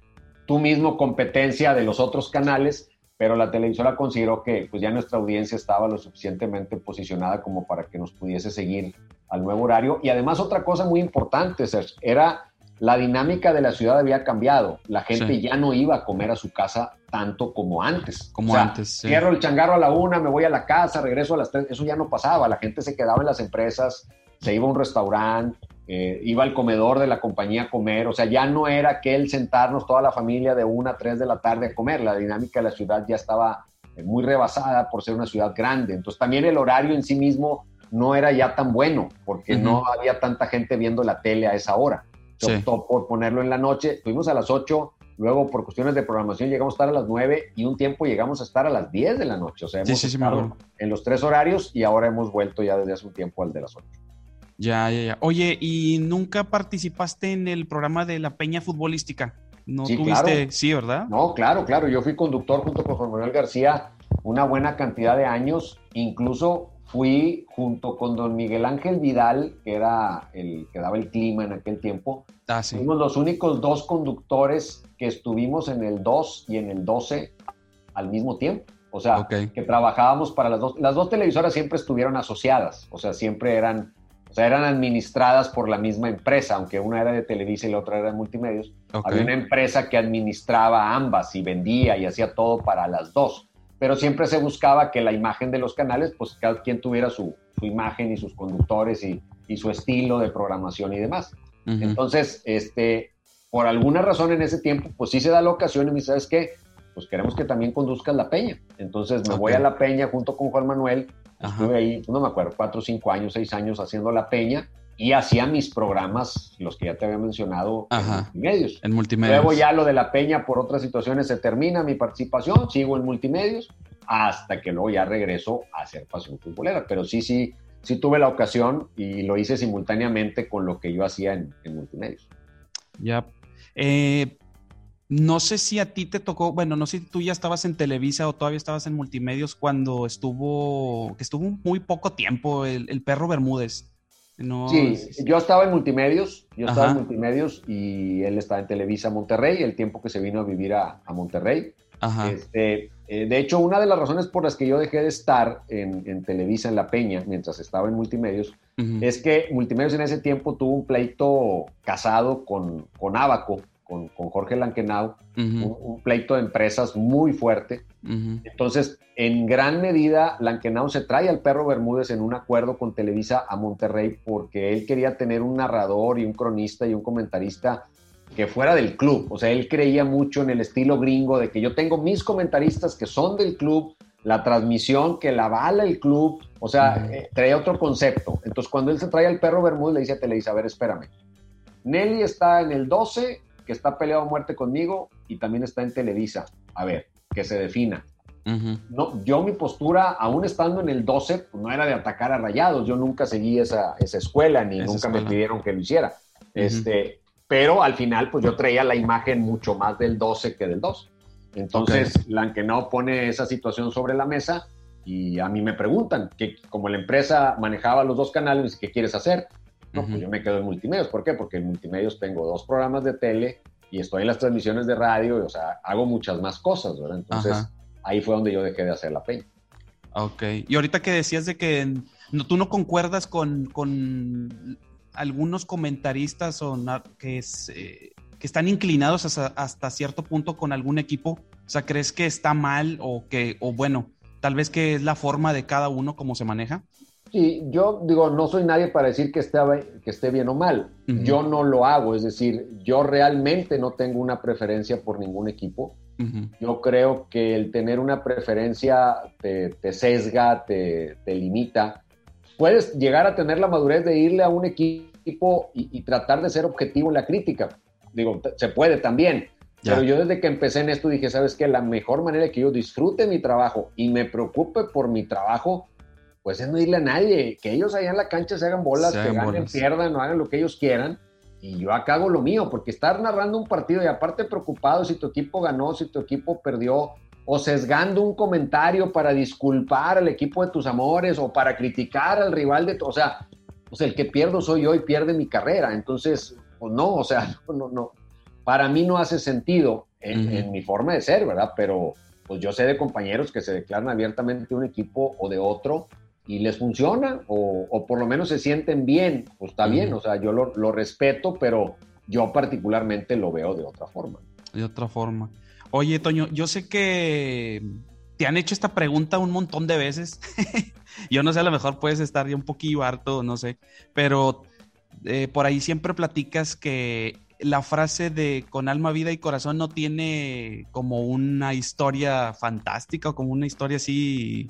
tú mismo competencia de los otros canales, pero la televisora consideró que pues ya nuestra audiencia estaba lo suficientemente posicionada como para que nos pudiese seguir al nuevo horario. Y además otra cosa muy importante, Sergio, era la dinámica de la ciudad había cambiado. La gente ya no iba a comer a su casa tanto como antes. Como antes. Cierro el changarro a la una, me voy a la casa, regreso a las tres. Eso ya no pasaba. La gente se quedaba en las empresas, se iba a un restaurante, eh, iba al comedor de la compañía a comer, o sea, ya no era aquel sentarnos toda la familia de una a tres de la tarde a comer, la dinámica de la ciudad ya estaba eh, muy rebasada por ser una ciudad grande, entonces también el horario en sí mismo no era ya tan bueno, porque no había tanta gente viendo la tele a esa hora. Se optó por ponerlo en la noche, fuimos a las 8, luego por cuestiones de programación llegamos a estar a las 9 y un tiempo llegamos a estar a las 10 de la noche, o sea, hemos estado en los tres horarios y ahora hemos vuelto ya desde hace un tiempo al de las 8. Ya, ya, ya. Oye, ¿y nunca participaste en el programa de la Peña Futbolística? ¿No tuviste? Sí, ¿verdad? No, claro, claro. Yo fui conductor junto con Juan Manuel García una buena cantidad de años. Incluso fui junto con don Miguel Ángel Vidal, que era el que daba el clima en aquel tiempo. Ah, sí. Fuimos los únicos dos conductores que estuvimos en el 2 y en el 12 al mismo tiempo. O sea, que trabajábamos para las dos. Las dos televisoras siempre estuvieron asociadas. O sea, siempre eran o sea, eran administradas por la misma empresa, aunque una era de Televisa y la otra era de Multimedios. Había una empresa que administraba ambas y vendía y hacía todo para las dos. Pero siempre se buscaba que la imagen de los canales, pues cada quien tuviera su, imagen y sus conductores y, su estilo de programación y demás. Entonces, este, por alguna razón en ese tiempo, pues sí se da la ocasión y me dice, ¿sabes qué? Pues queremos que también conduzcas La Peña. Entonces me voy a La Peña junto con Juan Manuel Estuve ahí, no me acuerdo, cuatro, cinco años, seis años haciendo la peña y hacía mis programas, los que ya te había mencionado, en multimedios. En multimedios. Luego ya lo de la peña por otras situaciones se termina mi participación, sigo en multimedios, hasta que luego ya regreso a hacer pasión futbolera. Pero sí, sí, sí tuve la ocasión y lo hice simultáneamente con lo que yo hacía en, en multimedios. Ya. Eh, no sé si a ti te tocó, bueno, no sé si tú ya estabas en Televisa o todavía estabas en multimedios cuando estuvo, que estuvo muy poco tiempo el, perro Bermúdez. sí, yo estaba en multimedios, yo estaba en multimedios y él estaba en Televisa Monterrey, el tiempo que se vino a vivir a, Monterrey. Este, eh, de hecho, una de las razones por las que yo dejé de estar en, Televisa en La Peña mientras estaba en multimedios es que multimedios en ese tiempo tuvo un pleito casado con, con Abaco con, Jorge Lankenau, un, pleito de empresas muy fuerte. Entonces, en gran medida, Lankenau se trae al perro Bermúdez en un acuerdo con Televisa a Monterrey porque él quería tener un narrador y un cronista y un comentarista que fuera del club. O sea, él creía mucho en el estilo gringo de que yo tengo mis comentaristas que son del club, la transmisión que la avala el club, o sea, eh, trae otro concepto. Entonces, cuando él se trae al perro Bermúdez, le dice a Televisa, a ver, espérame. Nelly está en el 12 que está peleado a muerte conmigo y también está en Televisa. A ver, que se defina. no, yo mi postura, aún estando en el 12, pues no era de atacar a rayados. Yo nunca seguí esa, esa escuela, ni nunca me pidieron que lo hiciera. este, pero al final, pues yo traía la imagen mucho más del 12 que del 2. Entonces, okay. no pone esa situación sobre la mesa y a mí me preguntan, que como la empresa manejaba los dos canales, ¿qué quieres hacer? No, pues yo me quedo en multimedios. ¿Por qué? Porque en multimedios tengo dos programas de tele y estoy en las transmisiones de radio, o sea, hago muchas más cosas, ¿verdad? Entonces, ahí fue donde yo dejé de hacer la peña. Ok. Y ahorita que decías de que no, tú no concuerdas con, con algunos comentaristas o que, eh, que están inclinados hasta, hasta, cierto punto con algún equipo, o sea, ¿crees que está mal o que, o bueno, tal vez que es la forma de cada uno como se maneja? Sí, yo digo, no soy nadie para decir que esté, que esté bien o mal. Yo no lo hago, es decir, yo realmente no tengo una preferencia por ningún equipo. Yo creo que el tener una preferencia te, sesga, te, limita. Puedes llegar a tener la madurez de irle a un equipo y, tratar de ser objetivo en la crítica. Digo, se puede también. Pero yo desde que empecé en esto dije, ¿sabes qué? La mejor manera de que yo disfrute mi trabajo y me preocupe por mi trabajo pues es no irle a nadie, que ellos allá en la cancha se hagan bolas, que ganen, pierdan, o hagan lo que ellos quieran, y yo acá hago lo mío, porque estar narrando un partido y aparte preocupado si tu equipo ganó, si tu equipo perdió, o sesgando un comentario para disculpar al equipo de tus amores o para criticar al rival de tu, o sea, pues el que pierdo soy yo y pierde mi carrera, entonces, pues no, o sea, [LAUGHS] no, no, para mí no hace sentido en, en mi forma de ser, ¿verdad? Pero pues yo sé de compañeros que se declaran abiertamente de un equipo o de otro y les funciona o, por lo menos se sienten bien, pues está bien, o sea, yo lo, respeto, pero yo particularmente lo veo de otra forma. De otra forma. Oye, Toño, yo sé que te han hecho esta pregunta un montón de veces. [LAUGHS] yo no sé, a lo mejor puedes estar ya un poquillo harto, no sé, pero eh, por ahí siempre platicas que la frase de con alma, vida y corazón no tiene como una historia fantástica o como una historia así.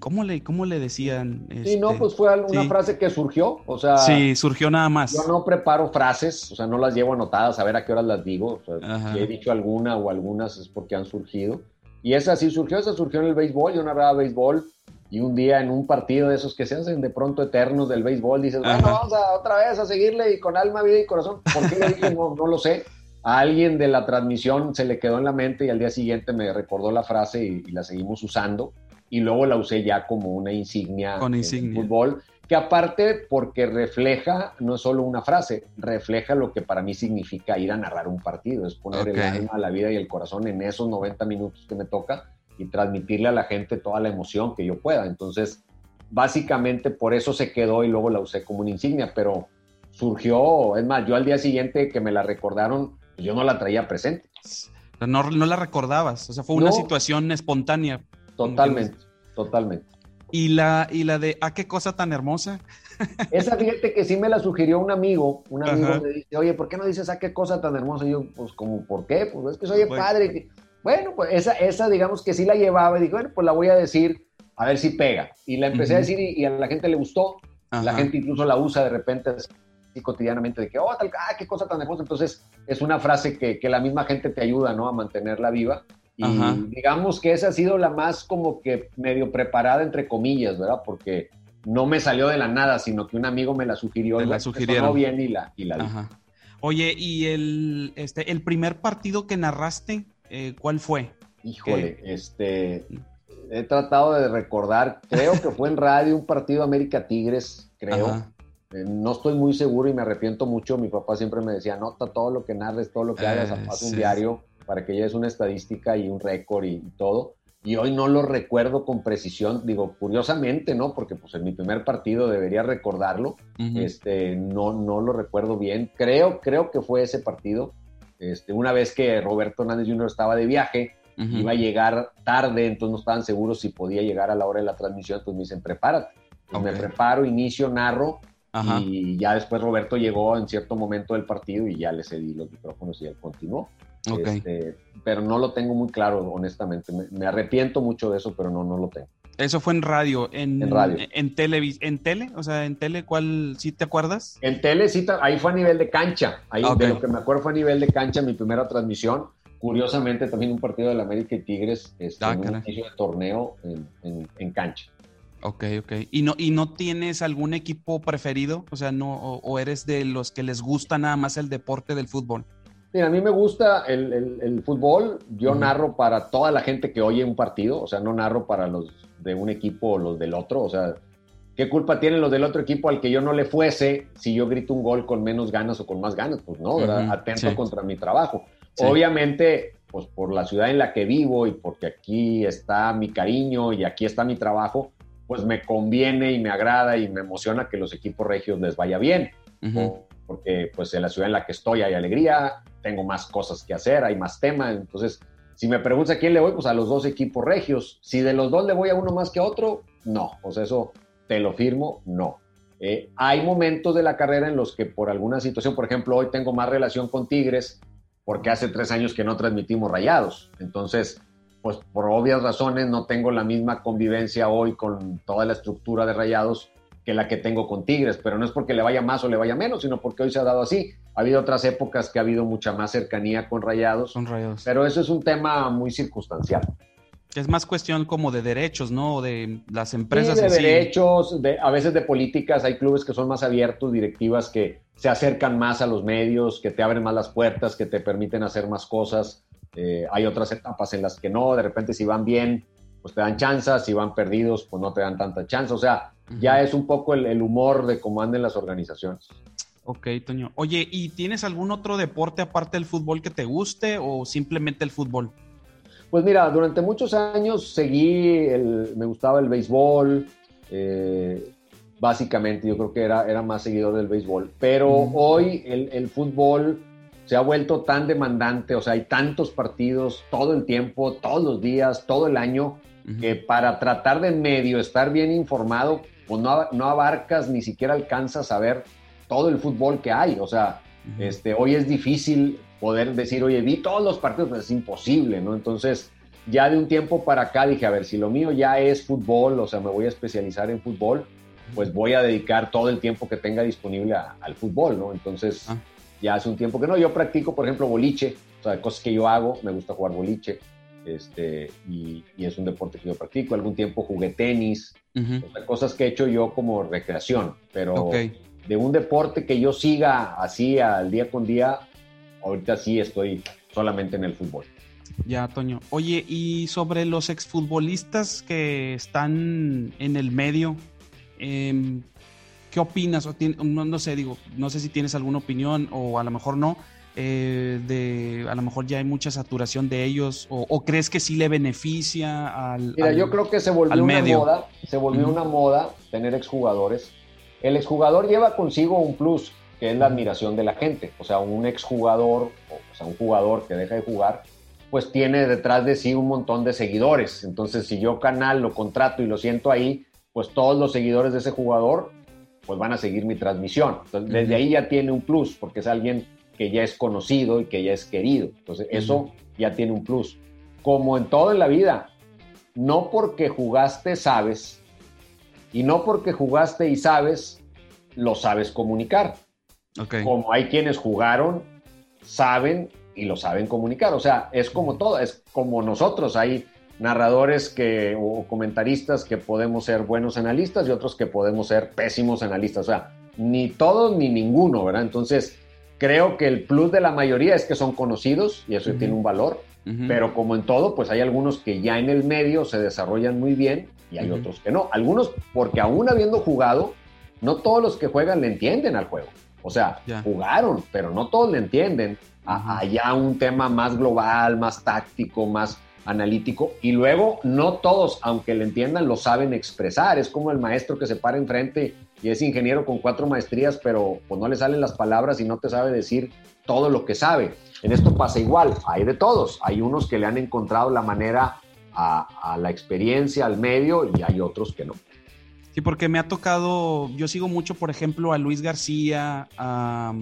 ¿Cómo le, cómo le decían? Sí, no, este, pues fue una frase que surgió, o sea... Sí, surgió nada más. Yo no preparo frases, o sea, no las llevo anotadas a ver a qué horas las digo, o sea, si he dicho alguna o algunas es porque han surgido. Y esa sí surgió, esa surgió en el béisbol, yo narraba béisbol, y un día en un partido de esos que se hacen de pronto eternos del béisbol, dices, bueno, vamos a, otra vez a seguirle y con alma, vida y corazón. ¿Por qué le dije? No, no, lo sé. A alguien de la transmisión se le quedó en la mente y al día siguiente me recordó la frase y, la seguimos usando. Y luego la usé ya como una insignia, con insignia. fútbol, que aparte porque refleja, no es solo una frase, refleja lo que para mí significa ir a narrar un partido, es poner el alma, la vida y el corazón en esos 90 minutos que me toca y transmitirle a la gente toda la emoción que yo pueda. Entonces, básicamente por eso se quedó y luego la usé como una insignia, pero surgió, es más, yo al día siguiente que me la recordaron, pues yo no la traía presente. No, no la recordabas, o sea, fue una situación espontánea. Totalmente, totalmente. ¿Y la, y la de, ¿a ah, qué cosa tan hermosa? [LAUGHS] Esa fíjate que sí me la sugirió un amigo, un amigo me dice, oye, ¿por qué no dices, ¿a ah, qué cosa tan hermosa? Y yo, pues, como, ¿por qué? Pues es que soy padre. Bueno, pues esa, esa digamos que sí la llevaba y dije, bueno, pues la voy a decir, a ver si pega. Y la empecé a decir y, a la gente le gustó. La gente incluso la usa de repente así cotidianamente de que, oh, tal, ah, qué cosa tan hermosa. Entonces, es una frase que, que la misma gente te ayuda, ¿no? A mantenerla viva. Y digamos que esa ha sido la más como que medio preparada, entre comillas, ¿verdad? Porque no me salió de la nada, sino que un amigo me la sugirió. Me la sugirieron. bien y la, y la Oye, ¿y el, este, el primer partido que narraste, eh, ¿cuál fue? Híjole, este, he tratado de recordar, creo que fue en radio un partido América Tigres, creo. Eh, no estoy muy seguro y me arrepiento mucho. Mi papá siempre me decía, anota todo lo que narres, todo lo que hagas, eh, haz un diario para que lleves una estadística y un récord y, todo. Y hoy no lo recuerdo con precisión, digo, curiosamente, ¿no? Porque pues en mi primer partido debería recordarlo, este, no, no lo recuerdo bien. Creo, creo que fue ese partido este, una vez que Roberto Hernández Jr. estaba de viaje, iba a llegar tarde, entonces no estaban seguros si podía llegar a la hora de la transmisión, entonces me dicen, prepárate. Me preparo, inicio, narro, y ya después Roberto llegó en cierto momento del partido y ya le cedí los micrófonos y él continuó. Este, pero no lo tengo muy claro, honestamente. Me, arrepiento mucho de eso, pero no, no lo tengo. Eso fue en radio, en, en radio. En, en tele, o sea, en tele, ¿cuál sí te acuerdas? En tele, sí, ahí fue a nivel de cancha. Ahí, De lo que me acuerdo fue a nivel de cancha, mi primera transmisión. Curiosamente, también un partido de la América y Tigres, este, ah, en un inicio de torneo en, cancha. Ok, ok. ¿Y no, ¿Y no tienes algún equipo preferido? O sea, no, o, eres de los que les gusta nada más el deporte del fútbol? Mira, a mí me gusta el, fútbol. Yo narro para toda la gente que oye un partido, o sea, no narro para los de un equipo o los del otro. O sea, ¿qué culpa tienen los del otro equipo al que yo no le fuese si yo grito un gol con menos ganas o con más ganas? Pues no, ¿verdad? Atento contra mi trabajo. Obviamente, pues por la ciudad en la que vivo y porque aquí está mi cariño y aquí está mi trabajo, pues me conviene y me agrada y me emociona que los equipos regios les vaya bien. Porque pues en la ciudad en la que estoy hay alegría, tengo más cosas que hacer, hay más temas, entonces si me preguntas a quién le voy, pues a los dos equipos regios. Si de los dos le voy a uno más que a otro, no. Pues eso te lo firmo, no. Eh, hay momentos de la carrera en los que por alguna situación, por ejemplo, hoy tengo más relación con Tigres porque hace tres años que no transmitimos rayados. Entonces, pues por obvias razones no tengo la misma convivencia hoy con toda la estructura de rayados que la que tengo con Tigres, pero no es porque le vaya más o le vaya menos, sino porque hoy se ha dado así. Ha habido otras épocas que ha habido mucha más cercanía con Rayados, con Rayados. pero eso es un tema muy circunstancial. Es más cuestión como de derechos, ¿no? De las empresas. Sí, de derechos, de, a veces de políticas. Hay clubes que son más abiertos, directivas que se acercan más a los medios, que te abren más las puertas, que te permiten hacer más cosas. Eh, hay otras etapas en las que no. De repente, si van bien, pues te dan chances. Si van perdidos, pues no te dan tanta chance. O sea, ya es un poco el, humor de cómo anden las organizaciones. Ok, Toño. Oye, ¿y tienes algún otro deporte aparte del fútbol que te guste o simplemente el fútbol? Pues mira, durante muchos años seguí, el, me gustaba el béisbol, eh, básicamente yo creo que era, era más seguidor del béisbol, pero hoy el, fútbol se ha vuelto tan demandante, o sea, hay tantos partidos todo el tiempo, todos los días, todo el año, que para tratar de medio estar bien informado, pues no, no abarcas, ni siquiera alcanzas a ver todo el fútbol que hay. O sea, este, hoy es difícil poder decir, oye, vi todos los partidos, pues es imposible, ¿no? Entonces, ya de un tiempo para acá dije, a ver, si lo mío ya es fútbol, o sea, me voy a especializar en fútbol, pues voy a dedicar todo el tiempo que tenga disponible al fútbol, ¿no? Entonces, ah. ya hace un tiempo que no, yo practico, por ejemplo, boliche, o sea, cosas que yo hago, me gusta jugar boliche, este, y, es un deporte que yo practico. Algún tiempo jugué tenis, cosas que he hecho yo como recreación, pero de un deporte que yo siga así al día con día, ahorita sí estoy solamente en el fútbol. Ya, Toño. Oye, y sobre los exfutbolistas que están en el medio, em, ¿qué opinas? no, no, sé, digo, no sé si tienes alguna opinión o a lo mejor no, eh, de a lo mejor ya hay mucha saturación de ellos o, crees que sí le beneficia al Mira, yo creo que se volvió una moda, se volvió una moda tener exjugadores. El exjugador lleva consigo un plus, que es la admiración de la gente. O sea, un exjugador, o sea, un jugador que deja de jugar, pues tiene detrás de sí un montón de seguidores. Entonces, si yo canal lo contrato y lo siento ahí, pues todos los seguidores de ese jugador pues van a seguir mi transmisión. Entonces, desde ahí ya tiene un plus, porque es alguien que ya es conocido y que ya es querido. Entonces, eso ya tiene un plus. Como en todo en la vida, no porque jugaste sabes, y no porque jugaste y sabes, lo sabes comunicar. Como hay quienes jugaron, saben y lo saben comunicar. O sea, es como todo, es como nosotros. Hay narradores que, o comentaristas que podemos ser buenos analistas y otros que podemos ser pésimos analistas. O sea, ni todos ni ninguno, ¿verdad? Entonces, Creo que el plus de la mayoría es que son conocidos y eso tiene un valor, pero como en todo, pues hay algunos que ya en el medio se desarrollan muy bien y hay otros que no. Algunos porque aún habiendo jugado, no todos los que juegan le entienden al juego. O sea, jugaron, pero no todos le entienden. Allá un tema más global, más táctico, más analítico. Y luego, no todos, aunque le entiendan, lo saben expresar. Es como el maestro que se para enfrente y es ingeniero con cuatro maestrías, pero pues no le salen las palabras y no te sabe decir todo lo que sabe. En esto pasa igual, hay de todos. Hay unos que le han encontrado la manera a, la experiencia, al medio, y hay otros que no. Sí, porque me ha tocado, yo sigo mucho, por ejemplo, a Luis García, a,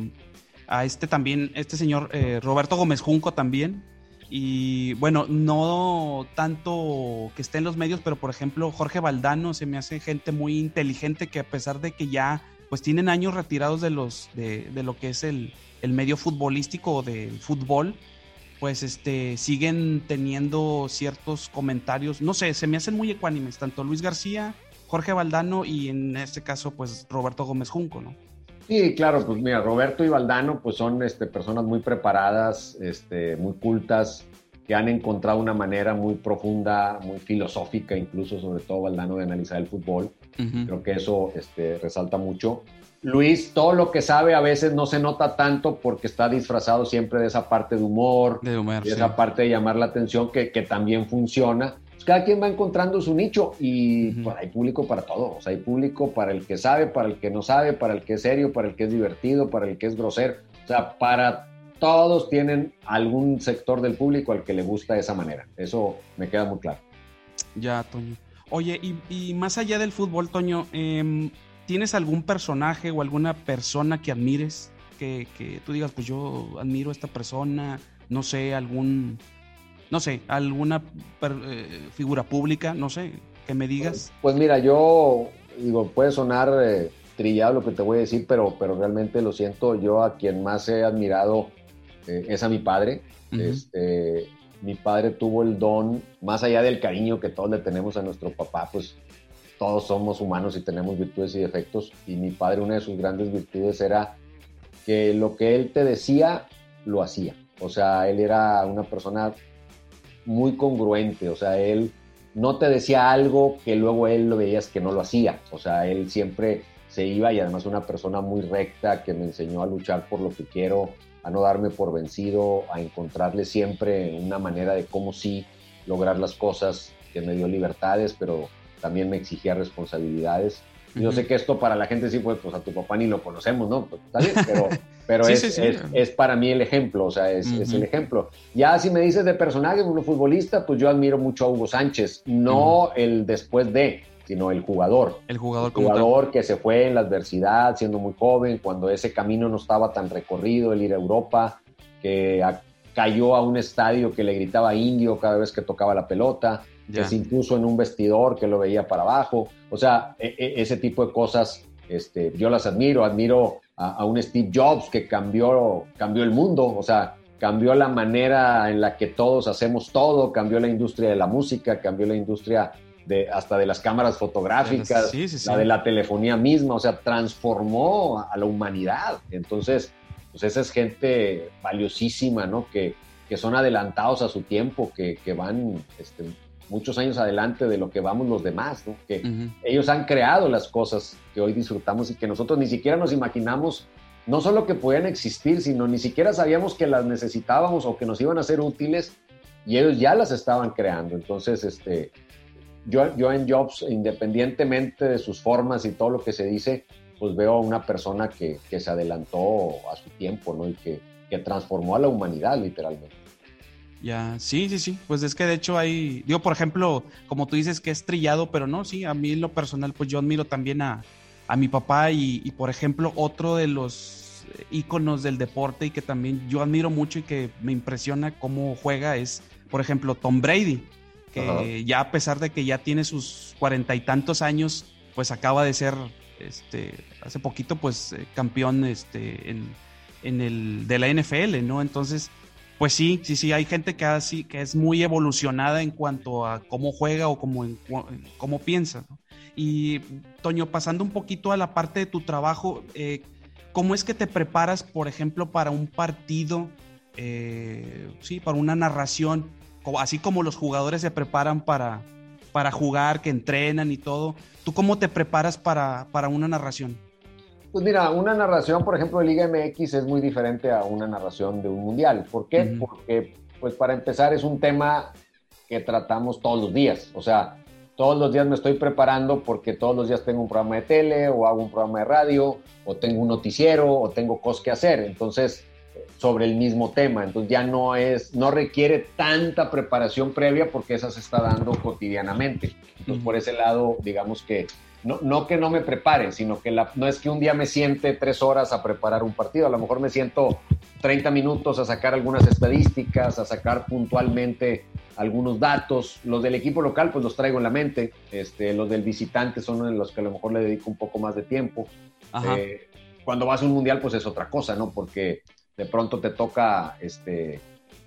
este también, este señor eh, Roberto Gómez Junco también, y bueno, no tanto que esté en los medios, pero por ejemplo, Jorge Valdano se me hace gente muy inteligente que a pesar de que ya pues tienen años retirados de los de, lo que es el, medio futbolístico o del fútbol, pues este siguen teniendo ciertos comentarios, no sé, se me hacen muy ecuánimes, tanto Luis García, Jorge Valdano y en este caso pues Roberto Gómez Junco, ¿no? Sí, claro, pues mira, Roberto y Valdano pues son este, personas muy preparadas, este, muy cultas, que han encontrado una manera muy profunda, muy filosófica, incluso sobre todo Valdano, de analizar el fútbol. Creo que eso este, resalta mucho. Luis, todo lo que sabe a veces no se nota tanto porque está disfrazado siempre de esa parte de humor, de, esa parte de llamar la atención que, que también funciona cada quien va encontrando su nicho y pues, hay público para todos. hay público para el que sabe, para el que no sabe, para el que es serio, para el que es divertido, para el que es grosero. O sea, para todos tienen algún sector del público al que le gusta de esa manera. Eso me queda muy claro. Ya, Toño. Oye, y, más allá del fútbol, Toño, em, ¿tienes algún personaje o alguna persona que admires? Que, que tú digas, pues yo admiro a esta persona, no sé, algún no sé, alguna eh, figura pública, no sé, que me digas. Pues mira, yo digo, puede sonar eh, trillado lo que te voy a decir, pero, pero realmente lo siento, yo a quien más he admirado eh, es a mi padre. este, mi padre tuvo el don, más allá del cariño que todos le tenemos a nuestro papá, pues todos somos humanos y tenemos virtudes y defectos, y mi padre una de sus grandes virtudes era que lo que él te decía, lo hacía. O sea, él era una persona muy congruente, o sea, él no te decía algo que luego él lo veías que no lo hacía, o sea, él siempre se iba y además una persona muy recta que me enseñó a luchar por lo que quiero, a no darme por vencido, a encontrarle siempre una manera de cómo sí lograr las cosas, que me dio libertades, pero también me exigía responsabilidades. Yo sé que esto para la gente sí, pues, pues a tu papá ni lo conocemos, ¿no? Pues, pero, [LAUGHS] pero es, Es, para mí el ejemplo, o sea, es, el ejemplo. Ya si me dices de personaje, un futbolista, pues yo admiro mucho a Hugo Sánchez, no el después de, sino el jugador. El jugador, el jugador que se fue en la adversidad, siendo muy joven, cuando ese camino no estaba tan recorrido, el ir a Europa, que cayó a un estadio que le gritaba indio cada vez que tocaba la pelota, que se impuso en un vestidor que lo veía para abajo. O sea, e, e, ese tipo de cosas este, yo las admiro. Admiro a, un Steve Jobs que cambió, cambió el mundo. O sea, cambió la manera en la que todos hacemos todo, cambió la industria de la música, cambió la industria de, hasta de las cámaras fotográficas, la de la telefonía misma, o sea, transformó a la humanidad. Entonces, pues esa es gente valiosísima, ¿no? Que, que son adelantados a su tiempo, que, que van este, muchos años adelante de lo que vamos los demás, ¿no? Que ellos han creado las cosas que hoy disfrutamos y que nosotros ni siquiera nos imaginamos no solo que podían existir, sino ni siquiera sabíamos que las necesitábamos o que nos iban a ser útiles y ellos ya las estaban creando. Entonces, este, yo, yo en Jobs, independientemente de sus formas y todo lo que se dice, pues veo a una persona que, que se adelantó a su tiempo, ¿no? Y que, que transformó a la humanidad literalmente. Ya, sí, sí, sí. Pues es que de hecho hay, digo, por ejemplo, como tú dices que es trillado, pero no, sí, a mí en lo personal, pues yo admiro también a, a mi papá y, por ejemplo, otro de los íconos del deporte y que también yo admiro mucho y que me impresiona cómo juega es, por ejemplo, Tom Brady, que ya a pesar de que ya tiene sus cuarenta y tantos años, pues acaba de ser, este, hace poquito, pues eh, campeón, este, en, en el de la NFL, ¿no? Entonces, pues sí, sí, sí, hay gente que, así, que es muy evolucionada en cuanto a cómo juega o cómo, cómo piensa. ¿no? Y Toño, pasando un poquito a la parte de tu trabajo, eh, ¿cómo es que te preparas, por ejemplo, para un partido, eh, sí, para una narración, así como los jugadores se preparan para, para jugar, que entrenan y todo? ¿Tú cómo te preparas para, para una narración? Pues mira, una narración, por ejemplo, de Liga MX es muy diferente a una narración de un mundial. ¿Por qué? Porque, pues para empezar, es un tema que tratamos todos los días. O sea, todos los días me estoy preparando porque todos los días tengo un programa de tele o hago un programa de radio o tengo un noticiero o tengo cosas que hacer. Entonces, sobre el mismo tema. Entonces ya no es, no requiere tanta preparación previa porque esa se está dando cotidianamente. Entonces, por ese lado, digamos que no, no, que no me prepare, sino que la, no es que un día me siente tres horas a preparar un partido, a lo mejor me siento 30 minutos a sacar algunas estadísticas, a sacar puntualmente algunos datos. Los del equipo local, pues los traigo en la mente. Este, los del visitante son en los que a lo mejor le dedico un poco más de tiempo. Eh, cuando vas a un mundial, pues es otra cosa, ¿no? Porque de pronto te toca, este,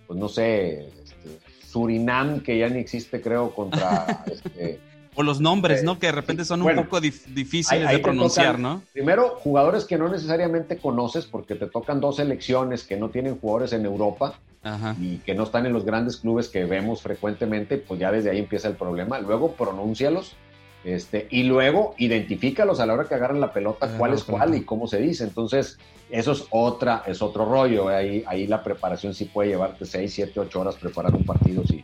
pues no sé, este, Surinam, que ya ni existe, creo, contra [LAUGHS] este, o los nombres, ¿no? Que de repente son un poco difíciles de pronunciar, ¿no? Primero, jugadores que no necesariamente conoces porque te tocan dos selecciones que no tienen jugadores en Europa y que no están en los grandes clubes que vemos frecuentemente, pues ya desde ahí empieza el problema. Luego, pronúncialos este, y luego identifícalos a la hora que agarran la pelota, cuál es cuál y cómo se dice. Entonces, eso es otra, es otro rollo. Ahí, ahí la preparación sí puede llevarte 6, 7, 8 horas preparar un partido si,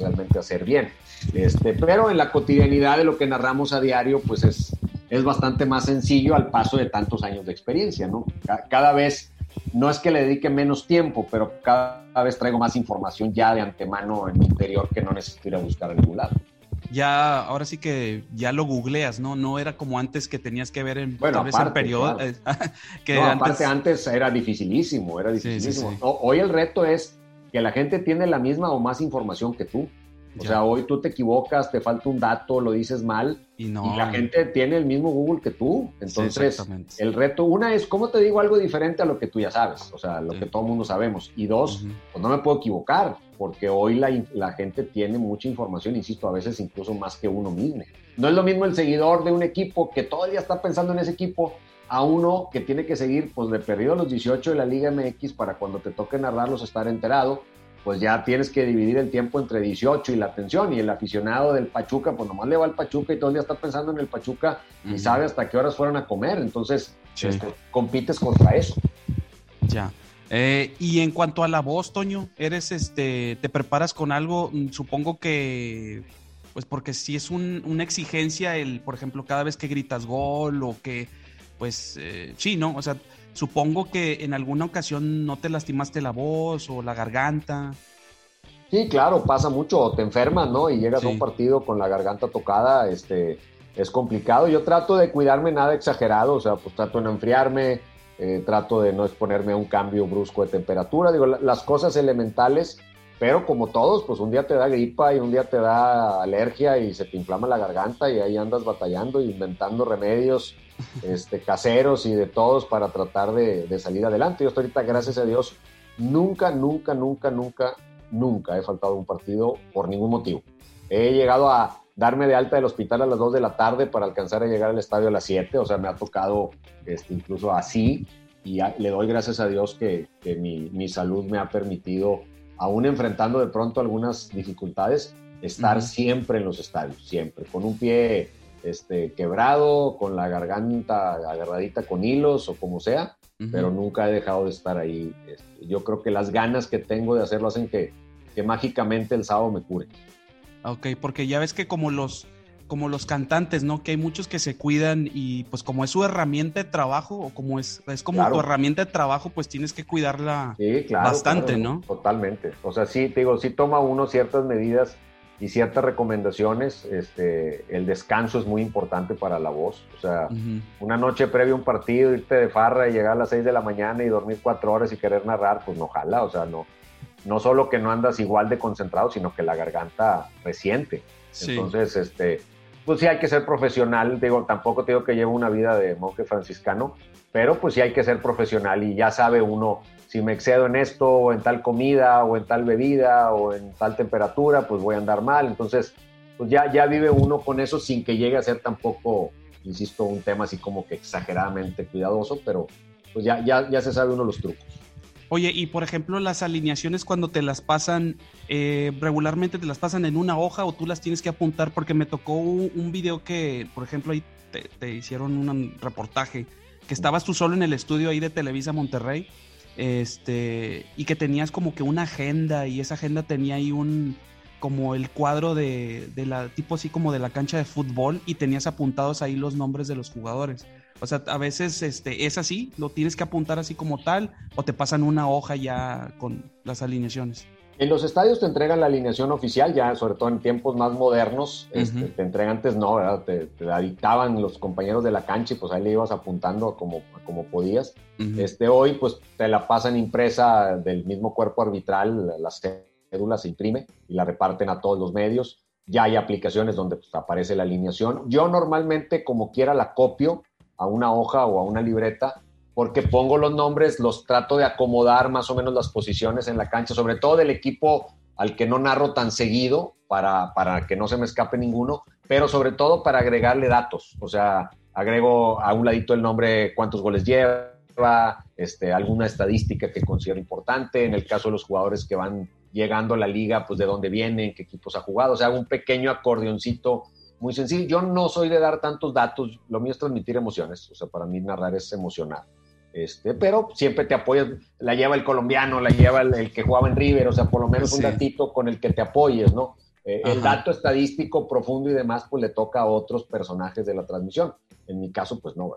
realmente hacer bien. Este, pero en la cotidianidad de lo que narramos a diario, pues es, es bastante más sencillo al paso de tantos años de experiencia, ¿no? Cada vez, no es que le dedique menos tiempo, pero cada vez traigo más información ya de antemano en mi interior que no necesito ir a buscar a ningún lado ya, ahora sí que ya lo googleas, ¿no? No era como antes que tenías que ver en, bueno, periodo. Eh, [LAUGHS] que no, antes... aparte antes era dificilísimo, era dificilísimo. Hoy el reto es que la gente tiene la misma o más información que tú. O sea, hoy tú te equivocas, te falta un dato, lo dices mal y, no, la gente tiene el mismo Google que tú. Entonces, el reto, una es, ¿cómo te digo algo diferente a lo que tú ya sabes? O sea, lo que todo el mundo sabemos. Y dos, pues no me puedo equivocar, porque hoy la, la, gente tiene mucha información, insisto, a veces incluso más que uno mismo. No es lo mismo el seguidor de un equipo que todavía está pensando en ese equipo a uno que tiene que seguir, pues de perdido los 18 de la Liga MX para cuando te toque narrarlos estar enterado pues ya tienes que dividir el tiempo entre 18 y la atención. Y el aficionado del Pachuca, pues nomás le va al Pachuca y todo el día está pensando en el Pachuca y sabe hasta qué horas fueron a comer. Entonces, este, compites contra eso. Ya. Eh, y en cuanto a la voz, Toño, eres este, te preparas con algo, mm, supongo que, pues porque si es una exigencia el, por ejemplo, cada vez que gritas gol o que, pues, eh, sí, ¿no? O sea, Supongo que en alguna ocasión no te lastimaste la voz o la garganta. Sí, claro, pasa mucho, te enfermas, ¿no? Y llegas a un partido con la garganta tocada, este, es complicado. Yo trato de cuidarme nada exagerado, o sea, pues trato de no enfriarme, eh, trato de no exponerme a un cambio brusco de temperatura, digo, las cosas elementales, pero como todos, pues un día te da gripa y un día te da alergia y se te inflama la garganta y ahí andas batallando, inventando remedios este, caseros y de todos para tratar de, de salir adelante. Yo estoy ahorita, gracias a Dios, nunca, nunca, nunca, nunca, nunca he faltado un partido por ningún motivo. He llegado a darme de alta del hospital a las 2 de la tarde para alcanzar a llegar al estadio a las 7, o sea, me ha tocado este, incluso así y le doy gracias a Dios que, mi, mi, salud me ha permitido, aún enfrentando de pronto algunas dificultades, estar siempre en los estadios, siempre, con un pie este, quebrado, con la garganta agarradita con hilos o como sea, pero nunca he dejado de estar ahí. Este, yo creo que las ganas que tengo de hacerlo hacen que, que mágicamente el sábado me cure. Ok, porque ya ves que como los, como los cantantes, ¿no? Que hay muchos que se cuidan y pues como es su herramienta de trabajo o como es, es como tu herramienta de trabajo, pues tienes que cuidarla bastante, ¿no? Totalmente. O sea, sí, te digo, sí toma uno ciertas medidas y ciertas recomendaciones. Este, el descanso es muy importante para la voz. O sea, una noche previa a un partido, irte de farra y llegar a las 6 de la mañana y dormir cuatro horas y querer narrar, pues no jala, o sea, no no solo que no andas igual de concentrado, sino que la garganta resiente. Entonces, este, pues sí hay que ser profesional, digo, tampoco tengo que llevar una vida de monje franciscano, pero pues sí hay que ser profesional y ya sabe uno si me excedo en esto o en tal comida o en tal bebida o en tal temperatura, pues voy a andar mal. Entonces, pues ya, ya vive uno con eso sin que llegue a ser tampoco, insisto, un tema así como que exageradamente cuidadoso, pero pues ya, ya, ya se sabe uno los trucos. Oye, y por ejemplo, las alineaciones cuando te las pasan, eh, regularmente te las pasan en una hoja o tú las tienes que apuntar, porque me tocó un, video que, por ejemplo, ahí te, hicieron un reportaje, que estabas tú solo en el estudio ahí de Televisa Monterrey, este, y que tenías como que una agenda, y esa agenda tenía ahí un, como el cuadro de, de la, tipo así como de la cancha de fútbol, y tenías apuntados ahí los nombres de los jugadores. O sea, a veces este, es así, lo tienes que apuntar así como tal, o te pasan una hoja ya con las alineaciones. En los estadios te entregan la alineación oficial, ya sobre todo en tiempos más modernos, este, te entregan antes no, ¿verdad? Te, la dictaban los compañeros de la cancha y pues ahí le ibas apuntando como, como podías. este, hoy pues te la pasan impresa del mismo cuerpo arbitral, las cédulas se imprime y la reparten a todos los medios. Ya hay aplicaciones donde pues, aparece la alineación. Yo normalmente como quiera la copio a una hoja o a una libreta, porque pongo los nombres, los trato de acomodar más o menos las posiciones en la cancha, sobre todo del equipo al que no narro tan seguido para, para que no se me escape ninguno, pero sobre todo para agregarle datos. O sea, agrego a un ladito el nombre, cuántos goles lleva, este, alguna estadística que considero importante. En el caso de los jugadores que van llegando a la liga, pues de dónde vienen, qué equipos ha jugado. O sea, un pequeño acordeoncito muy sencillo. Yo no soy de dar tantos datos, lo mío es transmitir emociones, o sea, para mí narrar es emocionar. Este, pero siempre te apoyas, la lleva el colombiano, la lleva el, que jugaba en River, o sea, por lo menos un datito con el que te apoyes, ¿no? Eh, el dato estadístico profundo y demás, pues le toca a otros personajes de la transmisión. En mi caso, pues no.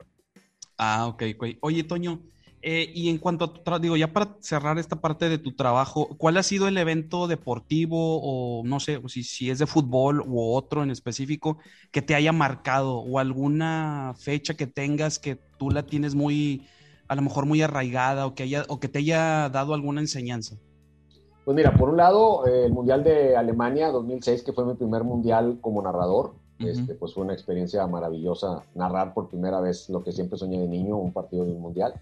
Ah, ok, ok. Oye, Toño, eh, y en cuanto a tu digo, ya para cerrar esta parte de tu trabajo, ¿cuál ha sido el evento deportivo o no sé, si, si es de fútbol u otro en específico que te haya marcado o alguna fecha que tengas que tú la tienes muy, a lo mejor muy arraigada o que, haya, o que te haya dado alguna enseñanza? Pues mira, por un lado, eh, el Mundial de Alemania 2006, que fue mi primer mundial como narrador, este, pues fue una experiencia maravillosa narrar por primera vez lo que siempre soñé de niño, un partido de un mundial.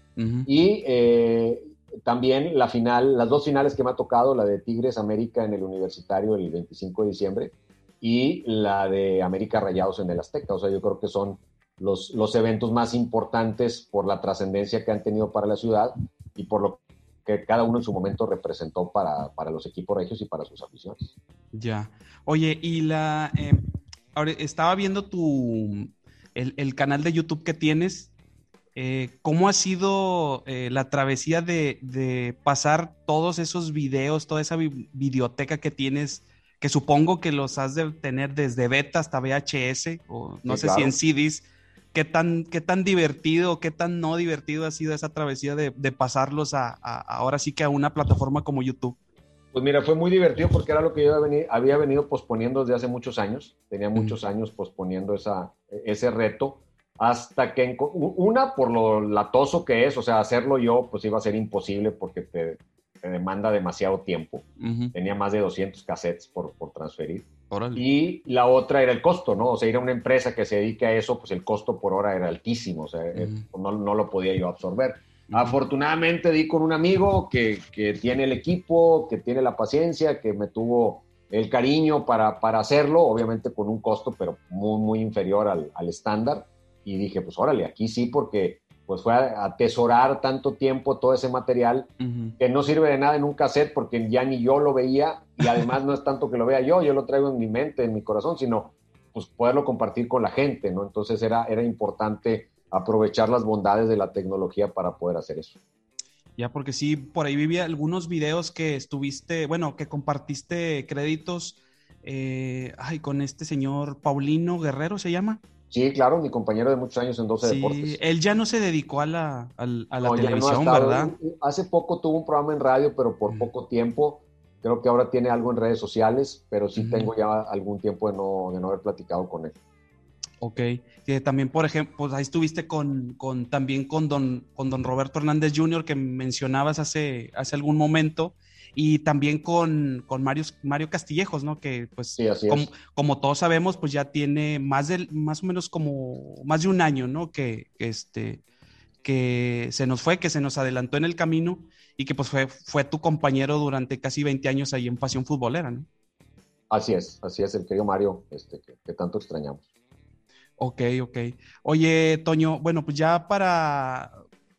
Y eh, también la final, las dos finales que me ha tocado, la de Tigres América en el Universitario el 25 de diciembre y la de América Rayados en el Azteca. O sea, yo creo que son los, los eventos más importantes por la trascendencia que han tenido para la ciudad y por lo que cada uno en su momento representó para, para los equipos regios y para sus aficiones. Ya. Oye, y la, eh, ahora estaba viendo tu, el, canal de YouTube que tienes. Eh, ¿Cómo ha sido eh, la travesía de, pasar todos esos videos, toda esa videoteca que tienes, que supongo que los has de tener desde beta hasta VHS, o no sé si en CDs? ¿Qué tan, ¿Qué tan divertido, qué tan no divertido ha sido esa travesía de, pasarlos a, ahora sí que a una plataforma como YouTube? Pues mira, fue muy divertido porque era lo que yo había venido, posponiendo desde hace muchos años. Tenía muchos años posponiendo esa, ese reto hasta que una por lo latoso que es, o sea, hacerlo yo pues iba a ser imposible porque te, demanda demasiado tiempo. Tenía más de 200 cassettes por, por transferir. Y la otra era el costo, ¿no? O sea, ir a una empresa que se dedique a eso, pues el costo por hora era altísimo, o sea, eh, no, no, lo podía yo absorber. Afortunadamente di con un amigo que, que, tiene el equipo, que tiene la paciencia, que me tuvo el cariño para, para hacerlo, obviamente con un costo, pero muy, muy inferior al, al estándar. Y dije, pues órale, aquí sí, porque pues fue a atesorar tanto tiempo todo ese material que no sirve de nada en un cassette porque ya ni yo lo veía y además no es tanto que lo vea yo, yo lo traigo en mi mente, en mi corazón, sino pues poderlo compartir con la gente, ¿no? Entonces era, era importante aprovechar las bondades de la tecnología para poder hacer eso. Ya, porque sí, por ahí vivía algunos videos que estuviste, bueno, que compartiste créditos, eh, ay, con este señor Paulino Guerrero, ¿se llama? Sí, claro, mi compañero de muchos años en 12 sí, Deportes. Él ya no se dedicó a la, a, la televisión, ¿verdad? Hace poco tuvo un programa en radio, pero por poco tiempo. Creo que ahora tiene algo en redes sociales, pero sí tengo ya algún tiempo de no, de no haber platicado con él. Ok. también, por ejemplo, pues ahí estuviste con, con, también con don, con don Roberto Hernández Jr., que mencionabas hace, hace algún momento y también con, con Mario, Mario Castillejos, ¿no? Que pues como, todos sabemos, pues ya tiene más de más o menos como más de un año, ¿no? Que, este que se nos fue, que se nos adelantó en el camino y que pues fue, fue tu compañero durante casi 20 años ahí en Pasión Futbolera, ¿no? Así es, así es, el querido Mario, este, que, tanto extrañamos. Ok, ok. Oye, Toño, bueno, pues ya para,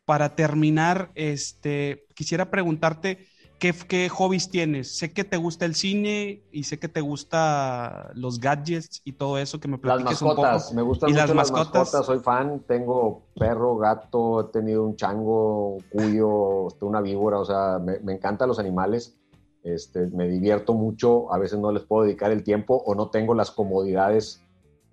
para terminar, este, quisiera preguntarte, ¿Qué, hobbies tienes? Sé que te gusta el cine y sé que te gusta los gadgets y todo eso que me platiques Las mascotas, me gustan mucho las mascotas? Soy fan, tengo perro, gato, he tenido un chango, cuyo, este, una víbora, o sea, me, encantan los animales. Este, me divierto mucho, a veces no les puedo dedicar el tiempo o no tengo las comodidades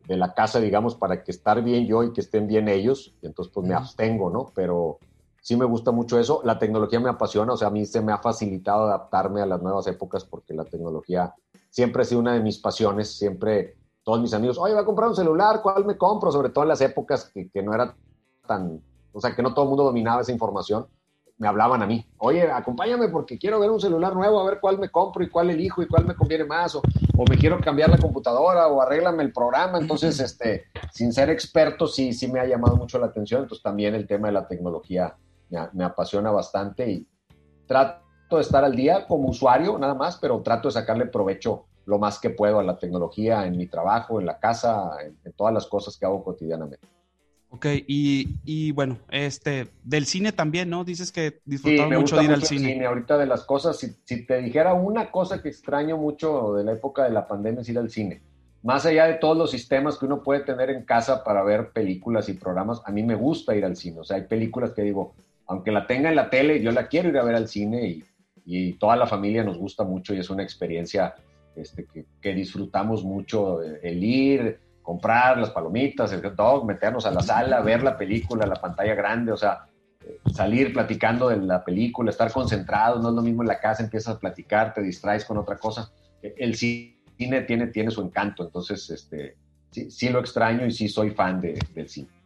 de la casa, digamos, para que estar bien yo y que estén bien ellos, y entonces pues me abstengo, ¿no? Pero sí me gusta mucho eso. La tecnología me apasiona, o sea, a mí se me ha facilitado adaptarme a las nuevas épocas porque la tecnología siempre ha sido una de mis pasiones, siempre todos mis amigos, oye, voy a comprar un celular, ¿cuál me compro? Sobre todo en las épocas que, no era tan, o sea, que no todo el mundo dominaba esa información, me hablaban a mí, oye, acompáñame porque quiero ver un celular nuevo, a ver cuál me compro y cuál elijo y cuál me conviene más, o, o me quiero cambiar la computadora o arréglame el programa, entonces, este, sin ser experto, sí, sí me ha llamado mucho la atención, entonces también el tema de la tecnología me, apasiona bastante y trato de estar al día como usuario nada más, pero trato de sacarle provecho lo más que puedo a la tecnología en mi trabajo, en la casa, en, todas las cosas que hago cotidianamente. Ok, y, bueno, este, del cine también, ¿no? Dices que disfrutas mucho de ir al cine. Ahorita de las cosas, si, si, te dijera una cosa que extraño mucho de la época de la pandemia es ir al cine. Más allá de todos los sistemas que uno puede tener en casa para ver películas y programas, a mí me gusta ir al cine. O sea, hay películas que digo, aunque la tenga en la tele, yo la quiero ir a ver al cine y, toda la familia nos gusta mucho y es una experiencia este, que, disfrutamos mucho, el ir, comprar las palomitas, el dog, meternos a la sala, ver la película, la pantalla grande, o sea, salir platicando de la película, estar concentrado, no es lo mismo en la casa, empiezas a platicar, te distraes con otra cosa. El cine tiene, tiene su encanto, entonces este, sí, sí lo extraño y sí soy fan de, del cine.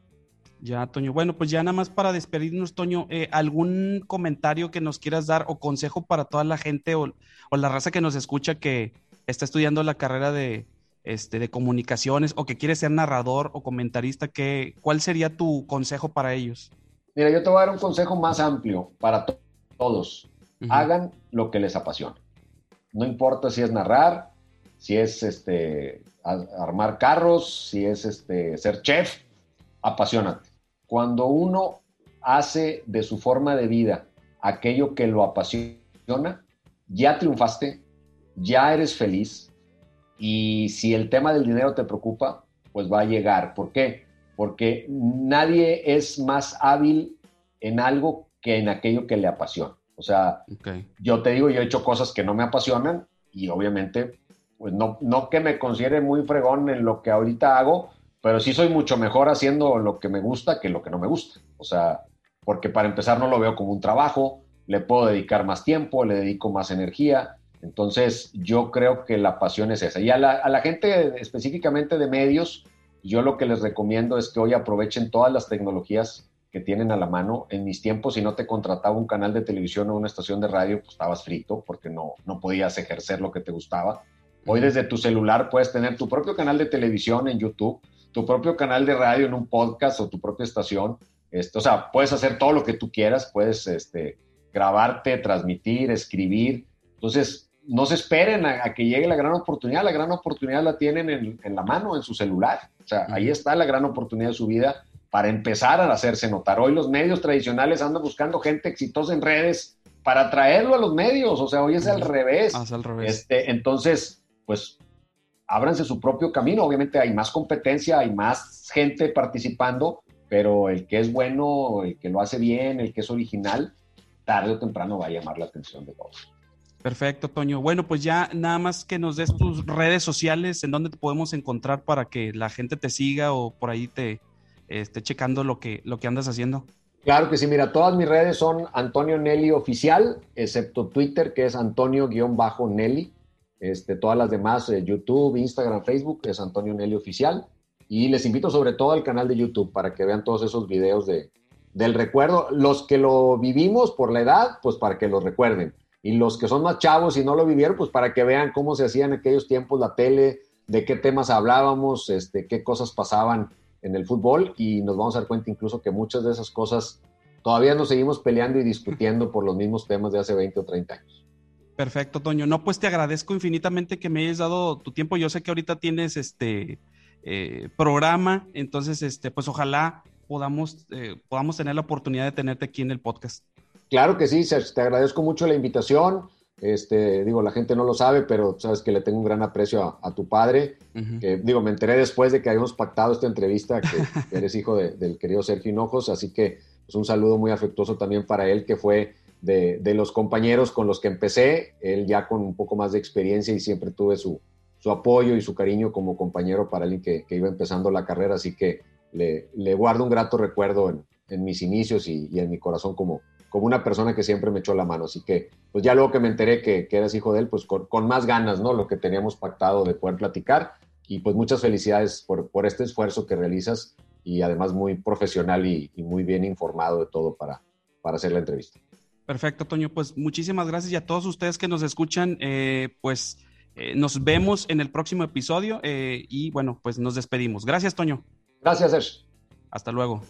Ya, Toño. Bueno, pues ya nada más para despedirnos, Toño, eh, ¿algún comentario que nos quieras dar o consejo para toda la gente o, la raza que nos escucha que está estudiando la carrera de, este, de comunicaciones o que quiere ser narrador o comentarista? ¿qué, ¿Cuál sería tu consejo para ellos? Mira, yo te voy a dar un consejo más amplio para todos. Hagan lo que les apasiona. No importa si es narrar, si es este, armar carros, si es este, ser chef, apasionate cuando uno hace de su forma de vida aquello que lo apasiona, ya triunfaste, ya eres feliz y si el tema del dinero te preocupa, pues va a llegar. ¿Por qué? Porque nadie es más hábil en algo que en aquello que le apasiona. O sea, yo te digo, yo he hecho cosas que no me apasionan y obviamente, pues no, no que me considere muy fregón en lo que ahorita hago, pero sí soy mucho mejor haciendo lo que me gusta que lo que no me gusta. O sea, porque para empezar no lo veo como un trabajo, le puedo dedicar más tiempo, le dedico más energía. Entonces, yo creo que la pasión es esa. Y a la, gente específicamente de medios, Yo lo que les recomiendo es que hoy aprovechen todas las tecnologías que tienen a la mano. En mis tiempos, si no te contrataba un canal de televisión o una estación de radio, pues estabas frito porque no, no podías ejercer lo que te gustaba. Hoy desde tu celular puedes tener tu propio canal de televisión en YouTube, tu propio canal de radio en un podcast o tu propia estación. Esto, o sea, puedes hacer todo lo que tú quieras, puedes este, grabarte, transmitir, escribir. Entonces, no se esperen a, que llegue la gran oportunidad. La gran oportunidad la tienen en, en la mano, en su celular. O sea, ahí está la gran oportunidad de su vida para empezar a hacerse notar. Hoy los medios tradicionales andan buscando gente exitosa en redes para traerlo a los medios, o sea, hoy es al revés. Ah, al revés. Este, entonces, pues, ábranse su propio camino. Obviamente hay más competencia, hay más gente participando, pero el que es bueno, el que lo hace bien, el que es original, tarde o temprano va a llamar la atención de todos. Perfecto, Toño. Bueno, pues ya nada más que nos des tus redes sociales, en donde te podemos encontrar para que la gente te siga o por ahí te, esté checando lo que, lo que andas haciendo. Claro que sí, mira, todas mis redes son Antonio Nelly Oficial, excepto Twitter, que es Antonio-Nelly. Este, todas las demás, eh, YouTube, Instagram, Facebook, es Antonio Nelly Oficial. Y les invito sobre todo al canal de YouTube para que vean todos esos videos de, del recuerdo. Los que lo vivimos por la edad, pues para que lo recuerden. Y los que son más chavos y no lo vivieron, pues para que vean cómo se hacía en aquellos tiempos la tele, de qué temas hablábamos, este, qué cosas pasaban en el fútbol y nos vamos a dar cuenta incluso que muchas de esas cosas todavía nos seguimos peleando y discutiendo por los mismos temas de hace 20 o 30 años. Perfecto, Toño. No, pues te agradezco infinitamente que me hayas dado tu tiempo. Yo sé que ahorita tienes este eh, programa, entonces, este, pues ojalá podamos, eh, podamos tener la oportunidad de tenerte aquí en el podcast. Claro que sí, Te agradezco mucho la invitación. Este, digo, la gente no lo sabe, pero sabes que le tengo un gran aprecio a, tu padre. digo, me enteré después de que habíamos pactado esta entrevista que, [LAUGHS] eres hijo del querido Sergio Hinojos, así que es pues, un saludo muy afectuoso también para él, que fue de, los compañeros con los que empecé, él ya con un poco más de experiencia y siempre tuve su, apoyo y su cariño como compañero para alguien que, iba empezando la carrera, así que le, guardo un grato recuerdo en, mis inicios y, y en mi corazón como, como una persona que siempre me echó la mano. Así que, pues ya luego que me enteré que, eras hijo de él, pues con, más ganas, ¿no? Lo que teníamos pactado de poder platicar. Y pues muchas felicidades por, por este esfuerzo que realizas y además muy profesional y, muy bien informado de todo para, para hacer la entrevista. Perfecto, Toño. Pues muchísimas gracias y a todos ustedes que nos escuchan, eh, pues eh, nos vemos en el próximo episodio eh, y bueno, pues nos despedimos. Gracias, Toño. Gracias, Sergio. Hasta luego.